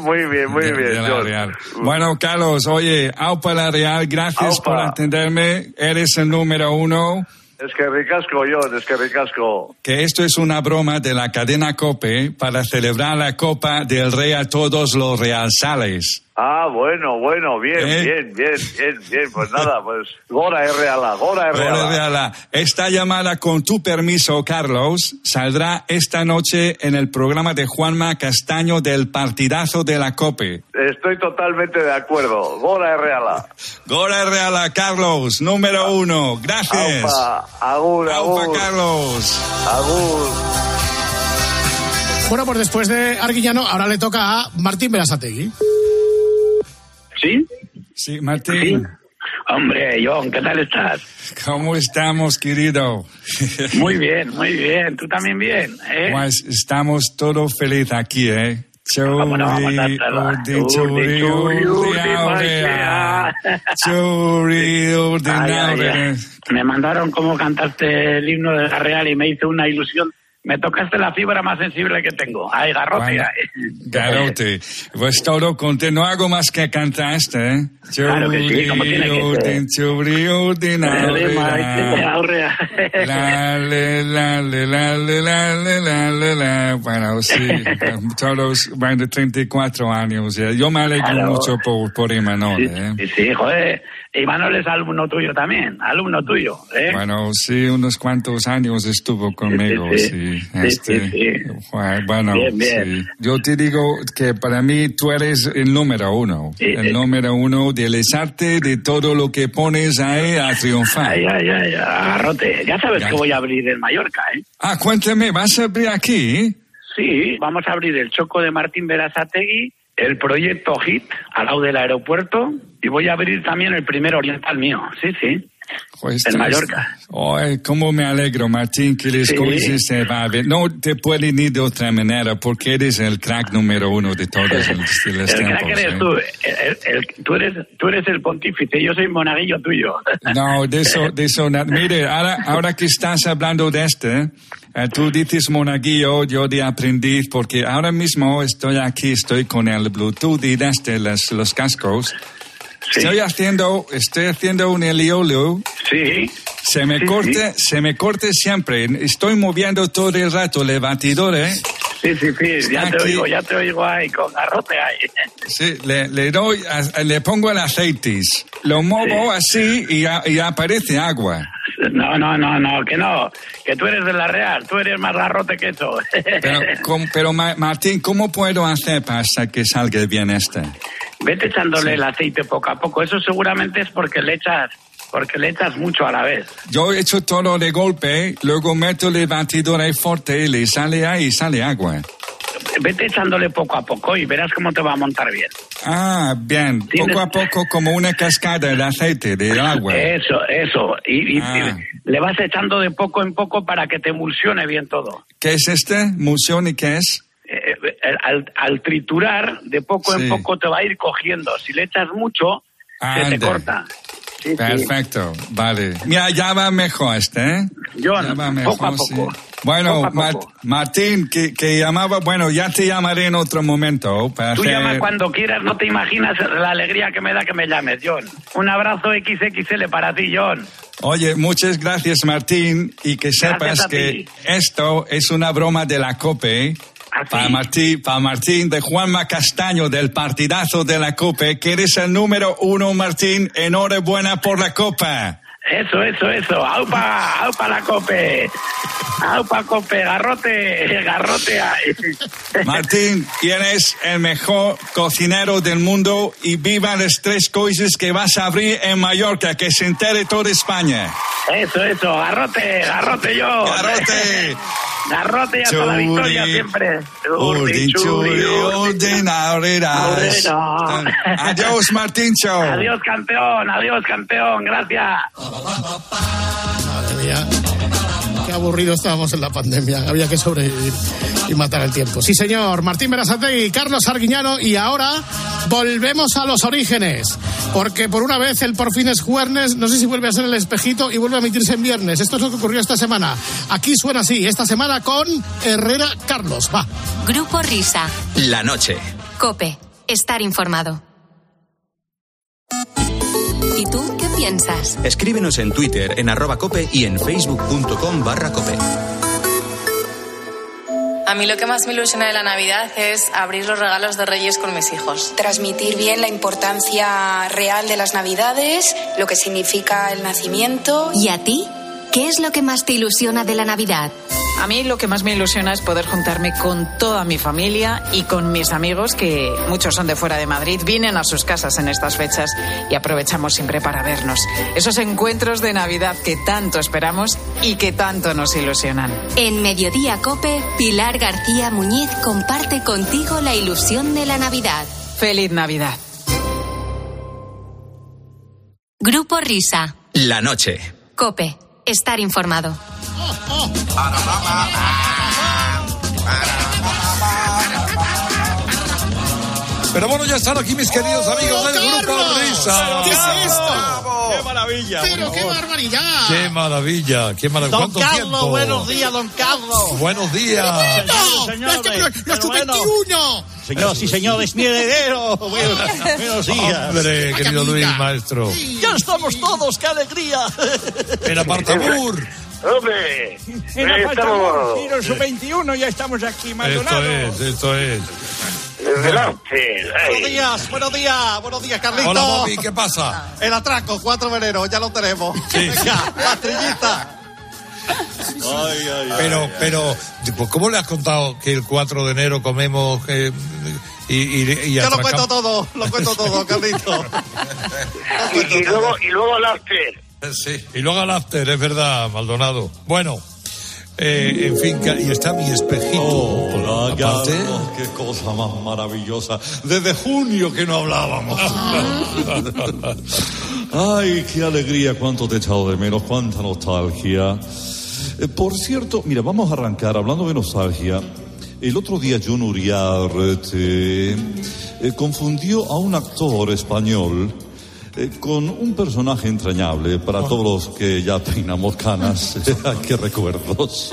Muy bien, muy bien. Real. Bueno, Carlos, oye, Aupa la Real, gracias Aupa. por atenderme. Eres el número uno. Es que ricasco, John, es que esto es una broma de la cadena Cope para celebrar la Copa del Rey a todos los realsales. Ah, bueno, bueno, bien, ¿Eh? bien, bien, bien, bien. Pues nada, pues Gora es reala, Gora es reala. Reala. Esta llamada, con tu permiso, Carlos, saldrá esta noche en el programa de Juanma Castaño del partidazo de la COPE. Estoy totalmente de acuerdo. Gora es reala. Gora Reala, Carlos, número uno. Gracias. Aupa, agur, Aupa, agur. Carlos. Agur. Bueno, pues después de Arguiñano, ahora le toca a Martín Berasategui. ¿Sí? Sí, Martín. Hombre, John, ¿qué tal estás? ¿Cómo estamos, querido? Muy bien, muy bien. ¿Tú también bien? ¿eh? Pues estamos todos felices aquí, ¿eh? Me mandaron cómo cantaste el himno de la Real y me hizo una ilusión. Me tocaste la fibra más sensible que tengo. Ay, garrote. Bueno, Garote, pues todo contento. No hago más que cantar este, ¿eh? Claro que sí, como tiene que ser. La, le, la, le, la, le, la, le, la, le, la. Bueno, sí, todos, bueno, 34 años. ya. Yo me alegro mucho por, por Imanol, ¿eh? Sí, sí, joder. Y Manuel es alumno tuyo también, alumno tuyo. ¿eh? Bueno, sí, unos cuantos años estuvo conmigo, Sí, sí. sí. este, Bueno, Bien, bien. sí. Yo te digo que para mí tú eres el número uno. el número uno del arte de todo lo que pones ahí a triunfar. Ay, ay, ay, agarrote. Ya sabes Ya. que voy a abrir en Mallorca, ¿eh? Ah, cuéntame, ¿vas a abrir aquí? Sí, vamos a abrir el Choco de Martín Berasategui, el proyecto HIT al lado del aeropuerto y voy a abrir también el primer oriental mío. Sí, sí. Pues en Mallorca. Ay, cómo me alegro, Martín, que las Sí. ver. No te pueden ir de otra manera porque eres el crack número uno de todos los, de los El crack tiempos. eres ¿eh? tú. El- el- tú, eres, tú eres el pontífice, yo soy monaguillo tuyo. No, de eso, de eso nada. Mire, ahora, ahora que estás hablando de este, eh, tú dices monaguillo, yo de aprendiz, porque ahora mismo estoy aquí, estoy con el Bluetooth y este, los, los cascos. Estoy haciendo, estoy haciendo un eliolo. Sí. Se me Sí, corte, se me corte siempre. Estoy moviendo todo el rato el batidor, ¿eh? Sí, sí, sí, ya te Aquí. oigo, ya te oigo ahí, con garrote ahí. Sí, le, le doy, a- le pongo el aceites, lo muevo así y, a- y aparece agua. No, no, no, no, que no, que tú eres de la Real, tú eres más garrote que eso. Pero, pero Ma- Martín, ¿cómo puedo hacer para que salga bien este? Vete echándole Sí. el aceite poco a poco, eso seguramente es porque le echas, porque le echas mucho a la vez. Yo he hecho todo de golpe, luego meto el batidor ahí fuerte y le sale ahí sale agua. Vete echándole poco a poco y verás cómo te va a montar bien. Ah, bien, poco a poco como una cascada de aceite, de agua. Eso, eso. Y, y- Ah. y le vas echando de poco en poco para que te emulsione bien todo. ¿Qué es este? ¿Mución y qué es? Al, al triturar, de poco Sí. en poco te va a ir cogiendo. Si le echas mucho, se te corta. Sí, sí. Perfecto, vale. Mira, ya va mejor este, ¿eh? John, Ya va poco a mejor, sí. poco. Bueno, Poco a Mar- poco. Martín, que, que llamaba, bueno, ya te llamaré en otro momento para Tú hacer... llama cuando quieras, no te imaginas la alegría que me da que me llames, John. Un abrazo XXL para ti, John. Oye, muchas gracias Martín y que sepas que ti. esto es una broma de la COPE ¿Ah, para Martín, para Martín de Juanma Castaño del partidazo de la COPE, que eres el número uno Martín, enhorabuena por la Copa. Eso, eso, eso. Aupa, aupa la cope. Aupa cope, garrote, garrote. ahí. Martín, eres el mejor cocinero del mundo y viva las tres cosas que vas a abrir en Mallorca, que se entere toda España. Eso, eso, garrote, garrote yo. Garrote. Garrote y hasta la Churi. victoria siempre. Urdin, churi, urdin. Adiós, Martincho. Adiós, campeón, adiós, campeón, gracias. Madre mía. Qué aburrido estábamos en la pandemia. Había que sobrevivir y matar el tiempo. Sí, señor. Martín Berasategui, Carlos Arguiñano. Y ahora volvemos a los orígenes. Porque por una vez el por fin es jueves. No sé si vuelve a ser el espejito y vuelve a emitirse en viernes. Esto es lo que ocurrió esta semana. Aquí suena así. Esta semana con Herrera Carlos. Va. Grupo Risa. La noche. Cope. Estar informado. Piensas? Escríbenos en Twitter, en arroba cope y en facebook.com barra cope. A mí lo que más me ilusiona de la Navidad es abrir los regalos de Reyes con mis hijos. transmitir bien la importancia real de las Navidades, lo que significa el nacimiento. ¿Y a ti? ¿Qué es lo que más te ilusiona de la Navidad? A mí lo que más me ilusiona es poder juntarme con toda mi familia y con mis amigos, que muchos son de fuera de Madrid, vienen a sus casas en estas fechas y aprovechamos siempre para vernos. Esos encuentros de Navidad que tanto esperamos y que tanto nos ilusionan. En Mediodía Cope, Pilar García Muñiz comparte contigo la ilusión de la Navidad. Feliz Navidad. Grupo Risa. La noche. Cope. Estar informado. Pero bueno, ya están aquí mis queridos amigos del Grupo Risa. ¿Qué es esto? ¡Qué maravilla! Pero qué barbaridad. ¡Qué maravilla! ¡Qué maravilla! Don ¿Cuánto Carlos, tiempo? buenos días, don Carlos. Buenos días. Señores, ¡Este pro- ¡Los pero bueno. 21! Señoras y señores, mi heredero. Buenos, buenos días. Hombre, querido Luis, maestro. Ya estamos todos, qué alegría. En Apartabur. Hombre, en Apartamur, estamos. Giro 21, ya estamos aquí, Esto Maldonado. es, esto es. Buenos días, buenos días, buenos días, Carlitos. Hola, Bobby, ¿qué pasa? El atraco, 4 de enero, ya lo tenemos. Sí. Venga, la trillita. Ay, ay, ay, pero, pero, pues, ¿cómo le has contado que el 4 de enero comemos eh, y, y, y Yo lo cuento todo, lo cuento todo, Carlito. Y, y luego, y luego el after. Sí, y luego al after, es verdad, Maldonado. Bueno, eh, en fin, que- y está mi espejito. Hola, aparte. Carlos, qué cosa más maravillosa. Desde junio que no hablábamos. Ay, qué alegría, cuánto te he echado de menos, cuánta nostalgia. Eh, por cierto, mira, vamos a arrancar hablando de nostalgia. El otro día John Uriarte eh, confundió a un actor español eh, con un personaje entrañable para todos los que ya peinamos canas. qué recuerdos.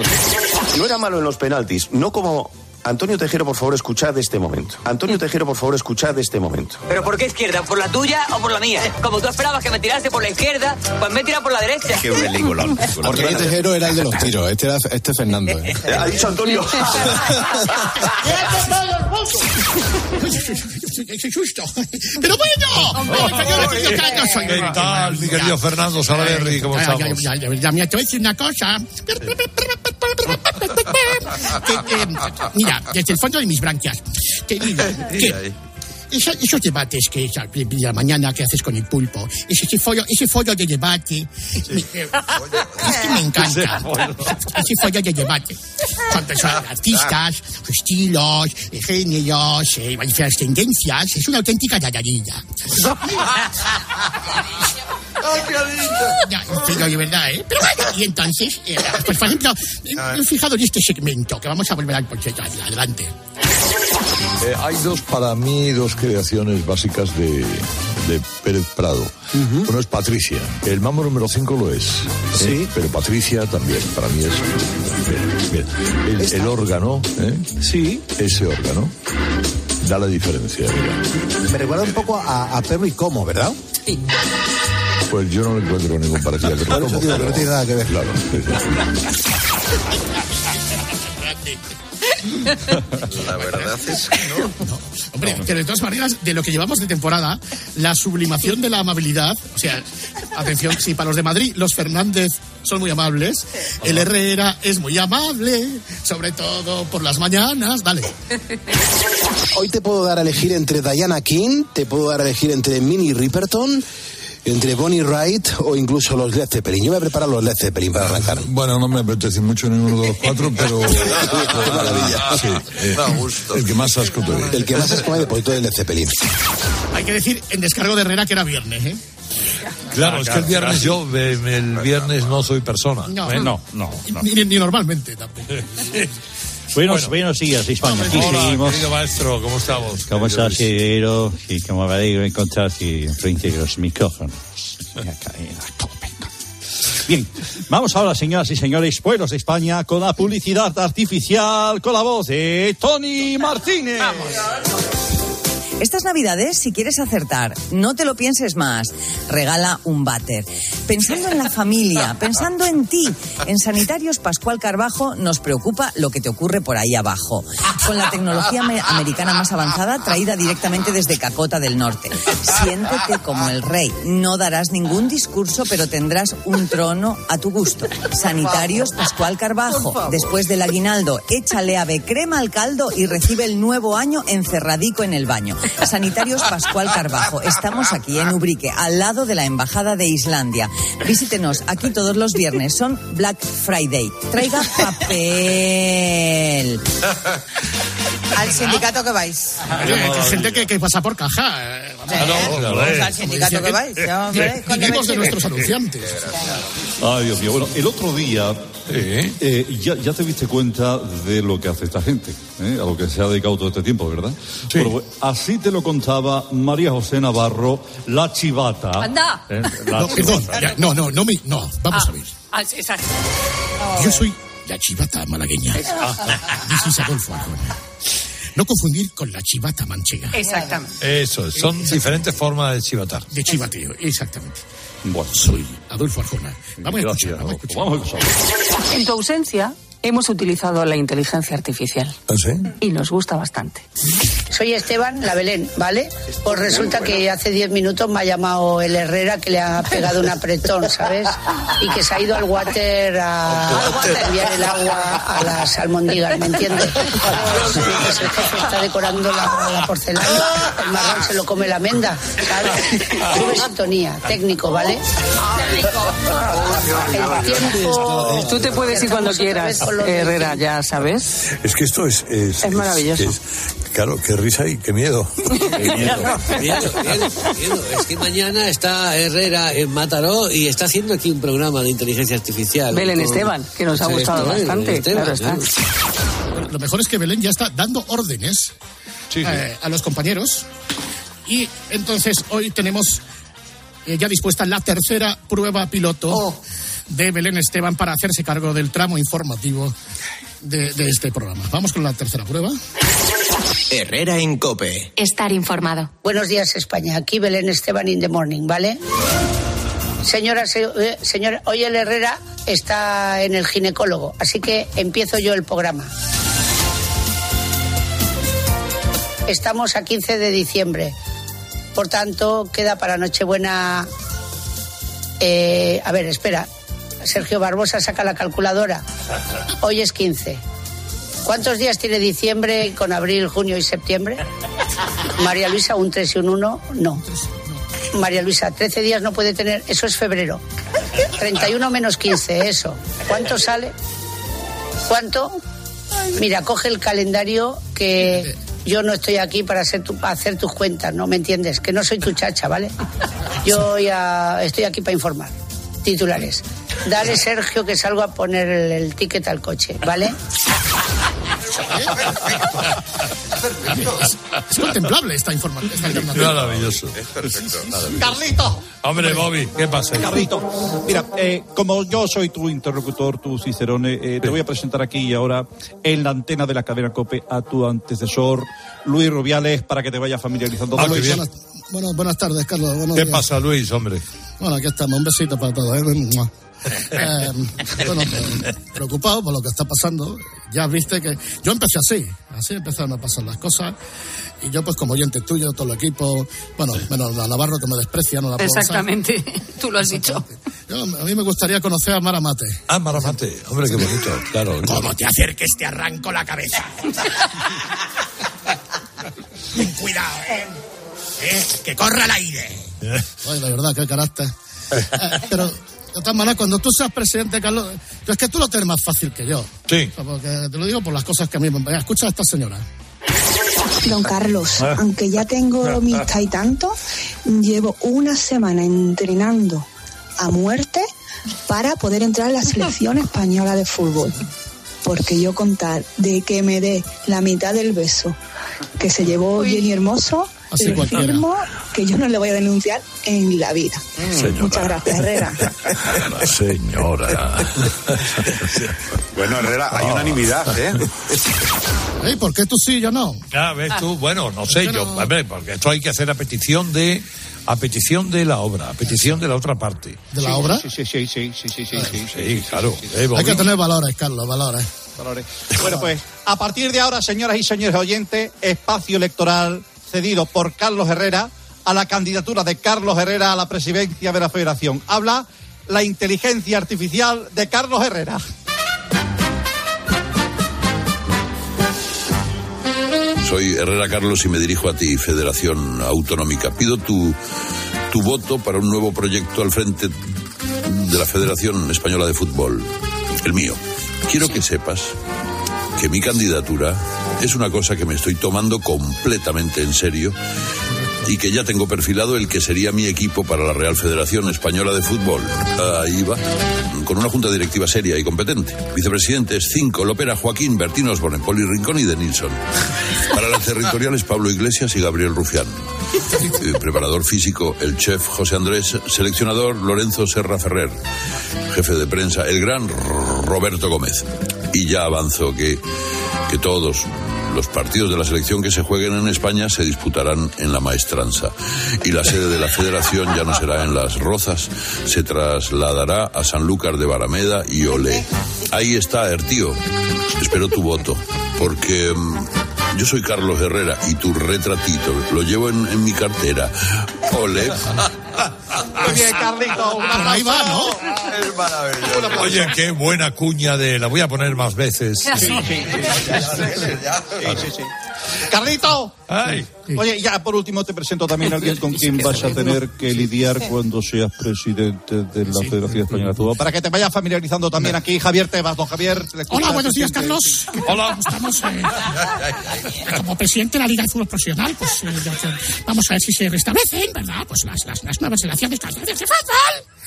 No era malo en los penaltis, no como Antonio Tejero, por favor, escuchad este momento. Antonio Tejero, por favor, escuchad este momento. ¿Pero por qué izquierda? ¿Por la tuya o por la mía? Como tú esperabas que me tirase por la izquierda, pues me tira por la derecha. Qué peliculón. Porque este Tejero era el de los tiros, este era este Fernando. ¿eh? Ha dicho Antonio. ¡Qué susto! ¡Pero bueno! ¿Qué tal, mi querido Fernando Salaverry? ¿Cómo estamos? ya, mira, te voy a decir una cosa. Eh, mira, desde el fondo de mis branquias, te digo que esos debates que es de la mañana que haces con el pulpo, ese, ese foro, ese foro de debate, me- eh, es que me encanta. Ese foro de debate. Son personas artistas, sus estilos, eh, géneros, eh, diferentes tendencias. Es una auténtica dadadilla. Ya, pero de verdad, ¿eh? Pero bueno, y entonces, eh, pues por ejemplo, eh, me he fijado en este segmento, que vamos a volver al porcentaje. Adelante. Eh, hay dos, para mí, dos creaciones básicas de, de Pérez Prado. Uno es Patricia. El mambo número 5 lo es. ¿eh? Pero Patricia también, para mí es. Bien, bien. El, el órgano, ¿eh? Sí. Ese órgano. Da la diferencia, mira. Me recuerda un poco a, a Perro y Como, ¿verdad? Pues yo no le encuentro ningún parecido. Pero ¿cómo? digo que no tiene nada que ver. Claro. La verdad es que no. Hombre, que de todas maneras, de lo que llevamos de temporada, la sublimación de la amabilidad, o sea, atención, si para los de Madrid los Fernández son muy amables, el Herrera es muy amable, sobre todo por las mañanas, dale. Hoy te puedo dar a elegir entre Diana King, te puedo dar a elegir entre Minnie Riperton, entre Bonnie Wright o incluso los Led Zeppelin. Yo voy a preparar los Led Zeppelin para arrancar. Bueno, no me apetece mucho ninguno de los cuatro, pero. Qué maravilla. Sí, eh, el que más asco te. El que más asco me pues de Led Zeppelin. Hay que decir en descargo de Herrera que era viernes, ¿eh? Claro, es que el viernes yo, eh, el viernes no soy persona. No. Eh, No, no, no. Ni, ni normalmente tampoco. Buenos, buenos días, España. Aquí Hola, seguimos. querido maestro, ¿cómo estamos? ¿Cómo estás, querido? Y como me alegro de encontrarte enfrente de los micrófonos. Bien, vamos ahora, señoras y señores, pueblos de España, con la publicidad artificial, con la voz de Tony Martínez. Estas navidades, si quieres acertar, no te lo pienses más. Regala un váter. Pensando en la familia, pensando en ti. En Sanitarios Pascual Carbajo nos preocupa lo que te ocurre por ahí abajo. Con la tecnología ame- americana más avanzada traída directamente desde Cacota del Norte. Siéntete como el rey. No darás ningún discurso, pero tendrás un trono a tu gusto. Sanitarios Pascual Carbajo. Después del aguinaldo, échale ave crema al caldo y recibe el nuevo año encerradico en el baño. Sanitarios Pascual Carbajo. Estamos aquí en Ubrique, al lado de la Embajada de Islandia. Visítenos aquí todos los viernes. Son Black Friday. Traiga papel. Al sindicato que vais. Que gente que, que pasa por caja. eh, vamos. Pues al sindicato que vais. Ya Vivimos de nuestros anunciantes. Ay, Dios mío. Bueno, el otro día eh, ya, ya te diste cuenta de lo que hace esta gente, ¿eh? a lo que se ha dedicado todo este tiempo, ¿verdad? Bueno, pues, así te lo contaba María José Navarro, la chivata. Anda. ¿eh? La No, perdón, chivata. ya, no, no, no, me, no, vamos a ver. Ah. Yo soy la chivata malagueña. This is Adolfo Arjona. No confundir con la chivata manchega. Exactamente. Eso, es, son diferentes formas de chivatar. De chivateo, exactamente. Bueno, soy Adolfo Arjona. Vamos a Gracias, escuchar, vamos a escuchar. Vamos a escuchar. En tu ausencia, hemos utilizado la inteligencia artificial ¿Ah, sí? y nos gusta bastante. Soy Esteban, la Belén, ¿vale? Pues resulta que hace 10 minutos me ha llamado el Herrera que le ha pegado un apretón, ¿sabes? Y que se ha ido al water a, a enviar el agua a las almondigas, ¿me entiendes? Mientras el jefe está decorando la, la porcelana, el marrón se lo come la menda, ¿sabes? Sube sintonía, técnico, ¿vale? El tiempo... Tú te puedes ir cuando quieras, Herrera, ya sabes. Es que esto es... Es, Es maravilloso. es- claro, qué risa y qué miedo. Miedo, miedo, miedo, miedo. Es que mañana está Herrera en Mataró y está haciendo aquí un programa de inteligencia artificial. Belén Con- Esteban, que nos ha gustado bastante, Esteban, claro está. claro. Lo mejor es que Belén ya está dando órdenes eh, a los compañeros. Y entonces hoy tenemos eh, ya dispuesta la tercera prueba piloto de Belén Esteban para hacerse cargo del tramo informativo de, de este programa. Vamos con la tercera prueba. Herrera en Cope. Estar informado. Buenos días, España. Aquí Belén Esteban in the morning, ¿vale? Señora, se- eh, señora, hoy el Herrera está en el ginecólogo, así que empiezo yo el programa. Estamos a 15 de diciembre, por tanto, queda para Nochebuena. eh, a ver, espera. Sergio Barbosa saca la calculadora. Hoy es 15. ¿Cuántos días tiene diciembre con abril, junio y septiembre? María Luisa, un 3 y un 1, no. María Luisa, 13 días no puede tener, eso es febrero. 31 menos 15, eso. ¿Cuánto sale? ¿Cuánto? Mira, coge el calendario que yo no estoy aquí para hacer, tus cuentas, ¿no me entiendes? Que no soy tu chacha, ¿vale? Yo estoy aquí para informar. Titulares. Dale, Sergio, que salgo a poner el, el ticket al coche, ¿vale? Es, es contemplable esta información. Maravilloso. Es perfecto. Carlito. Hombre, Bobby, ¿qué pasa? Carlito, mira, eh, como yo soy tu interlocutor, tu Cicerone, eh, te voy a presentar aquí y ahora en la antena de la cadena COPE a tu antecesor, Luis Rubiales, para que te vayas familiarizando Ah, con Luis. bien. Bueno, buenas tardes, Carlos. Buenos ¿Qué días. pasa, Luis, hombre? Bueno, aquí estamos. Un besito para todos. ¿eh? Eh, bueno, pues, preocupado por lo que está pasando. Ya viste que yo empecé así, así empezaron a pasar las cosas. Y yo, pues como oyente tuyo, todo el equipo, bueno, menos la Navarro que me desprecia, no la puedo usar. Exactamente, tú lo has dicho. Yo, a mí me gustaría conocer a Mara Mate. Ah, Maramate. Hombre, qué bonito, claro. Como te acerques, te arranco la cabeza. Ten cuidado, ¿eh? ¿Eh? Que corra el aire. Ay, la verdad, qué carácter. Eh, pero, de todas maneras, cuando tú seas presidente, Carlos, es que tú lo tienes más fácil que yo. Sí. Porque te lo digo por las cosas que a mí me... Escucha a esta señora. Don Carlos, Ah. aunque ya tengo mis y tanto, llevo una semana entrenando a muerte para poder entrar a la selección española de fútbol. Porque yo contar de que me dé la mitad del beso que se llevó Jenny Hermoso, Así cualquiera. firmo que yo no le voy a denunciar en la vida. Señora. Muchas gracias, Herrera. Señora. Bueno, Herrera, hay unanimidad, ¿eh? Ey, ¿Por qué tú sí y yo no? Ah, ves tú, bueno, no sé, yo, hombre, porque esto hay que hacer a petición de a petición de la obra, a petición de la otra parte. ¿De la obra? Sí, sí, sí, sí, sí, sí, sí, sí. Sí, claro. Eh, Hay que tener valores, Carlos, valores. Valores. Bueno, pues a partir de ahora, señoras y señores oyentes, espacio electoral cedido por Carlos Herrera a la candidatura de Carlos Herrera a la presidencia de la Federación. Habla la inteligencia artificial de Carlos Herrera. Soy Herrera Carlos y me dirijo a ti, Federación Autonómica. Pido tu, tu voto para un nuevo proyecto al frente de la Federación Española de Fútbol, el mío. Quiero que sepas que mi candidatura es una cosa que me estoy tomando completamente en serio y que ya tengo perfilado el que sería mi equipo para la Real Federación Española de Fútbol. Ahí va, con una junta directiva seria y competente. Vicepresidentes cinco, Lopera, Joaquín, Bertín Osborne, Poli Rincón y De Nilsson. Para las territoriales, Pablo Iglesias y Gabriel Rufián. Preparador físico, el chef José Andrés. Seleccionador, Lorenzo Serra Ferrer. Jefe de prensa, el gran Roberto Gómez. Y ya avanzo que, que todos los partidos de la selección que se jueguen en España se disputarán en la maestranza. Y la sede de la federación ya no será en Las Rozas, se trasladará a Sanlúcar de Barameda y Olé. Ahí está, Ertío. Espero tu voto, porque mm, yo soy Carlos Herrera y tu retratito lo llevo en, en mi cartera. Ole. Muy bien, Carlito. Un Por ahí va, ¿no? Es maravilloso. Oye, qué buena cuña de... La voy a poner más veces. Sí, sí, sí. Sí, sí, sí. Carlito. Ay. Oye, ya por último te presento también a alguien con quien vas a tener que lidiar cuando seas presidente de la Federación Española de Fútbol. Para que te vayas familiarizando también aquí, Javier Tebas. Don Javier. Hola, buenos días, Carlos. Hola. ¿Cómo estamos? eh, como presidente de la Liga de Fútbol Profesional, pues eh, vamos a ver si se restablecen, ¿verdad? Pues las, las, las nuevas relaciones fútbol. Eh,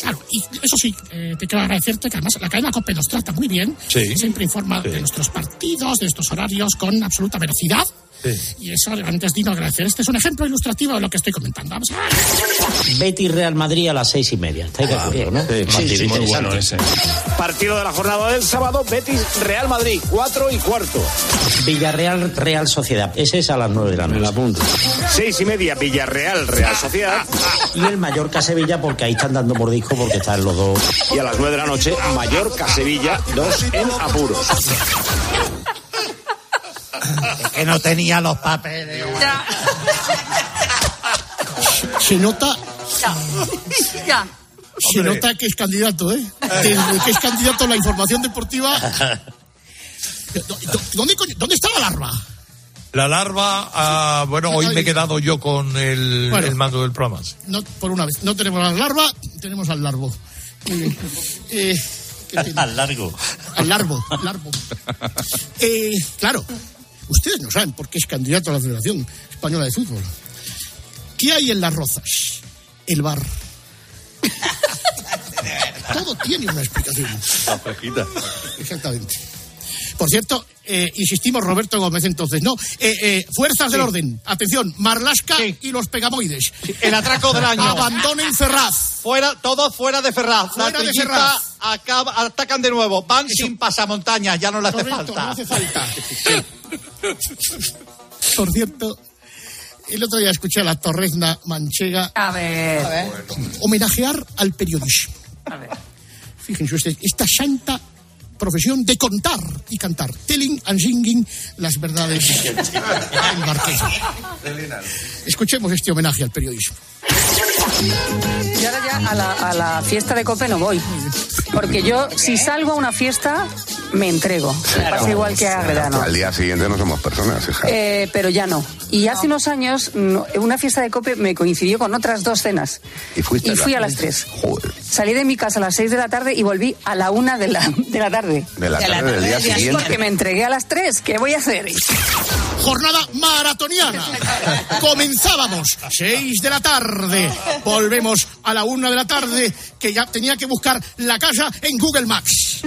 claro, y eso sí, eh, te quiero agradecerte que además la cadena COPE nos trata muy bien. Sí. Siempre informa de nuestros partidos, de nuestros horarios con absoluta Y eso realmente es digno de agradecer. Este es un ejemplo ilustrativo de lo que estoy comentando. Vamos a ver. Betis Real Madrid a las seis y media. Estáis de acuerdo, ¿no? Sí, sí, muy bueno ese. Partido de la jornada del sábado, Betis Real Madrid, 4 y cuarto. Villarreal Real Sociedad. Ese es a las nueve de la noche. punto. Seis y media, Villarreal Real Sociedad. Y el Mallorca Sevilla porque ahí están dando mordisco porque están los dos. Y a las nueve de la noche, Mallorca Sevilla, 2 en apuros. Que no tenía los papeles. Se nota Ya. Se Hombre. nota que es candidato, ¿eh? Que, que es candidato a la información deportiva. ¿Dó- ¿Dónde, ¿Dónde está la larva? La larva, ah, bueno, hoy me he quedado yo con el, Bueno. el mando del programa. No, por una vez. No tenemos a la larva, tenemos al bien. Eh, ¿qué tiene? Al largo. al larvo, larvo. Eh, claro, ustedes no saben por qué es candidato a la Federación Española de Fútbol. ¿Qué hay en las rozas? El bar. Todo tiene una explicación. La. Exactamente. Por cierto, eh, insistimos, Roberto Gómez, entonces, no. Eh, eh, fuerzas del orden, atención, Marlasca y los pegamoides. El atraco del año. Abandonen Ferraz. Fuera, todos fuera de Ferraz. Fuera la de Ferraz. acaba- atacan de nuevo. Van sin pasamontañas, ya no le hace Correcto, falta. no hace falta. Por cierto, el otro día escuché a la torrezna manchega A ver. homenajear al periodismo. Fíjense ustedes, esta santa profesión de contar y cantar, telling and singing las verdades del marqués. Escuchemos este homenaje al periodismo. Y ahora ya a la, a la fiesta de Cope no voy. Porque yo, si salgo a una fiesta, me entrego. Me pasa igual que a Gredano. Al día siguiente no somos personas, hija. Eh, pero ya no. Y hace unos años, una fiesta de Cope me coincidió con otras dos cenas. y fuiste Y fui a las tres. Salí de mi casa a las seis de la tarde y volví a la una de la, de la tarde. De la tarde del día siguiente. Porque me entregué a las tres. ¿Qué voy a hacer? Jornada maratoniana. Comenzábamos, seis de la tarde. Volvemos a la una de la tarde, que ya tenía que buscar la casa en Google Maps.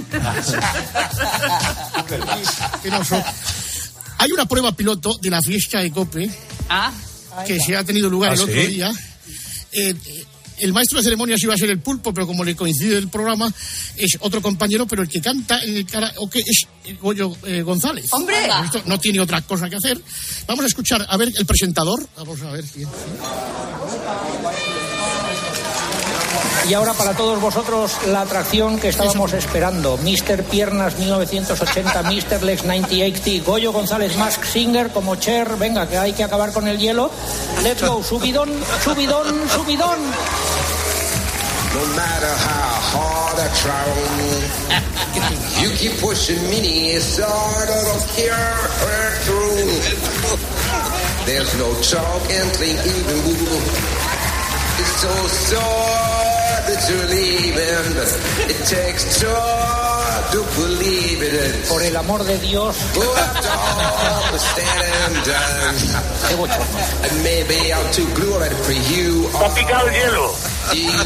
Hay una prueba piloto de la fiesta de Cope que se ha tenido lugar ¿Ah, el otro sí? día. Eh, el maestro de ceremonias iba a ser el pulpo, pero como le coincide el programa, es otro compañero, pero el que canta en el karaoke es Goyo eh, González. ¡Hombre! Esto no tiene otra cosa que hacer. Vamos a escuchar, a ver, el presentador. Vamos a ver quién. Y ahora para todos vosotros la atracción que estábamos esperando. Mr. Piernas 1980, Mr. Legs 9080, Goyo González Mask Singer como Cher. Venga, que hay que acabar con el hielo. Let's go, subidón, subidón, subidón. No matter how hard I try, you keep pushing me aside. I don't care her through. There's no talk and think even boo. It's so sad Por el amor de Dios. But I'm standing down. And maybe I'm too good for you. Está picado el hielo. Not not.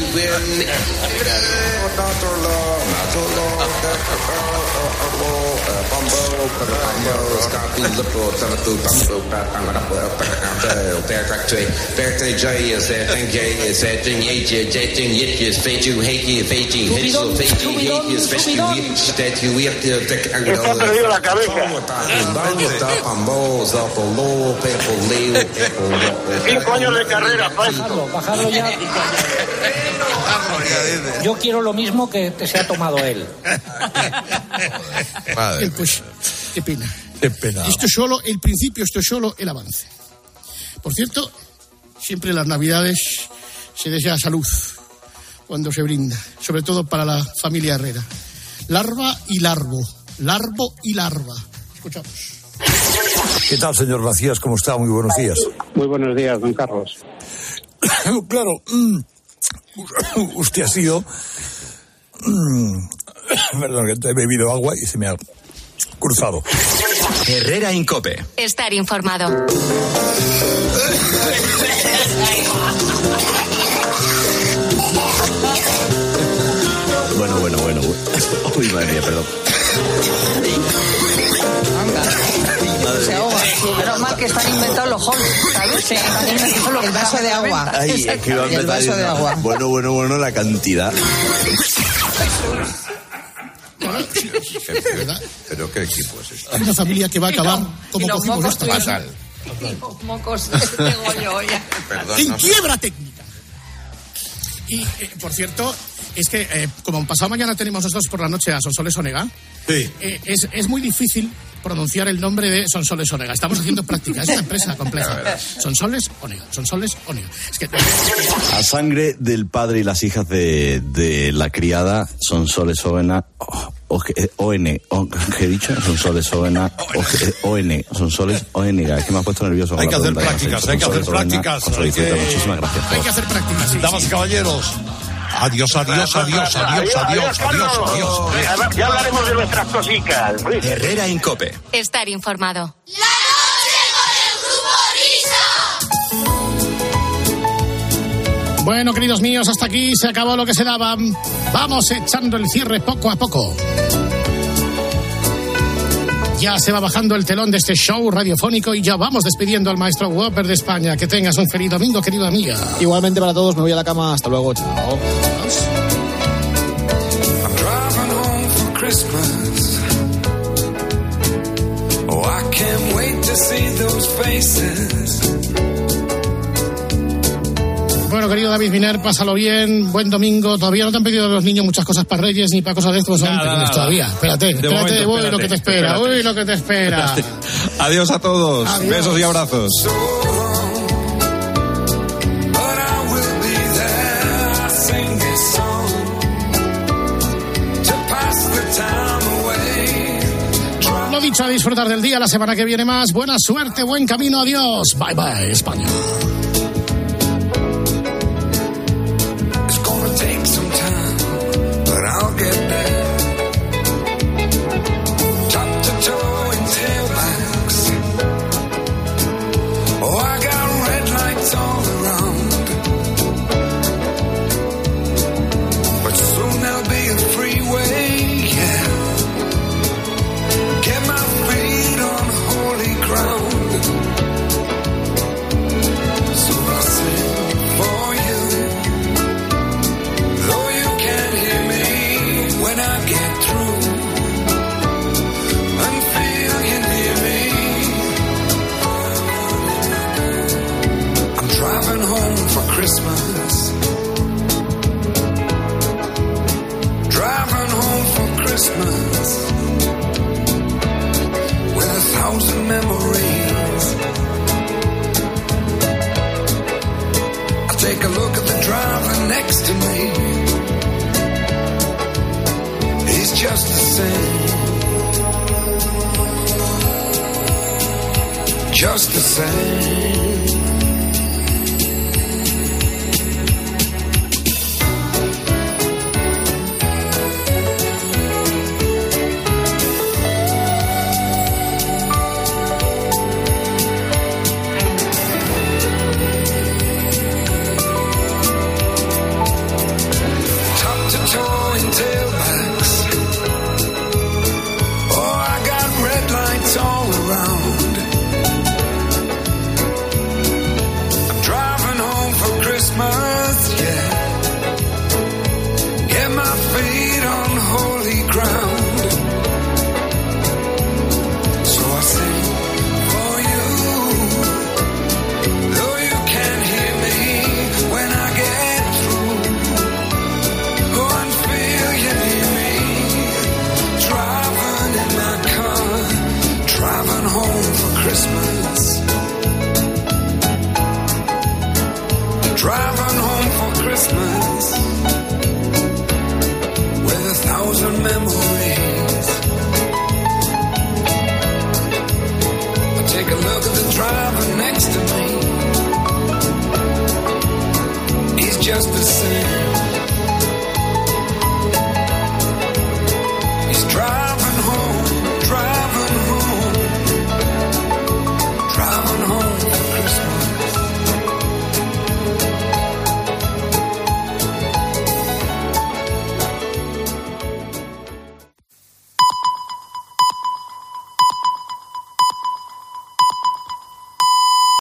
Bumbo, is that thing is that thing thing Yit is fate you hate you fate you hate you fate you hate you fate you hate that you hate you Está perdido la cabeza. Cinco años de carrera. Bajadlo, bajadlo ya. Yo quiero lo mismo que, que se ha tomado él. Pues Qué pena. Qué pena. Esto es solo el principio, esto es solo el avance. Por cierto, siempre en las Navidades se desea salud cuando se brinda, sobre todo para la familia Herrera. Larva y larvo, larvo y larva. Escuchamos. ¿Qué tal, señor Macías? ¿Cómo está? Muy buenos días. Muy buenos días, don Carlos. claro, mm, usted ha sido... Perdón, que he bebido agua y se me ha cruzado. Herrera Incope. Estar informado. Bueno, bueno, bueno. Uy, madre mía, perdón. Se ahoga. Menos mal que están inventados los halls, ¿sabes? Sí. El vaso de agua. Ay, es que El vaso de agua. Bueno, bueno, bueno, la cantidad. ¿Pero qué equipo es este? Una familia que va a acabar como Y los cogimos mocos esta tuyos. casa. Mocos de Goyo, ya. Perdón, En no sé. quiebra técnica. Y, eh, por cierto, es que eh, como pasado mañana tenemos nosotros por la noche a Sonsoles Onega, Sí. eh, es, es muy difícil pronunciar el nombre de Sonsoles Onega. Estamos haciendo práctica, es una empresa compleja. Sonsoles Onega, Sonsoles Onega. Es que A sangre del padre y las hijas de, de la criada son soles ovena. O, ON, ¿qué he dicho? Son soles ovena, o- ON, son soles ON. Es que me ha puesto nervioso. Hay que hacer prácticas, hay que hacer prácticas, Muchísimas gracias. hay que hacer práctica, sí. Damas y caballeros. Adiós, adiós, adiós, adiós, adiós, adiós, adiós. Ya hablaremos de nuestras cositas. Herrera Incope. Estar informado. Bueno, queridos míos, hasta aquí se acabó lo que se daba. Vamos echando el cierre poco a poco. Ya se va bajando el telón de este show radiofónico y ya vamos despidiendo al maestro Whopper de España. Que tengas un feliz domingo, querida amiga. Igualmente para todos, me voy a la cama. Hasta luego, chao. Christmas. Oh, I can't wait to see those faces. Bueno, querido David Miner, pásalo bien, buen domingo. Todavía no te han pedido los niños muchas cosas para Reyes ni para cosas de estos. Nada, nada. Todavía, espérate, De espérate, momento, uy, espérate, lo que te espera, espérate. uy, lo que te espera. Adiós a todos. Adiós. Besos y abrazos. Lo dicho, a disfrutar del día. La semana que viene más. Buena suerte, buen camino. Adiós. Bye bye, España. Just the same. Just the same.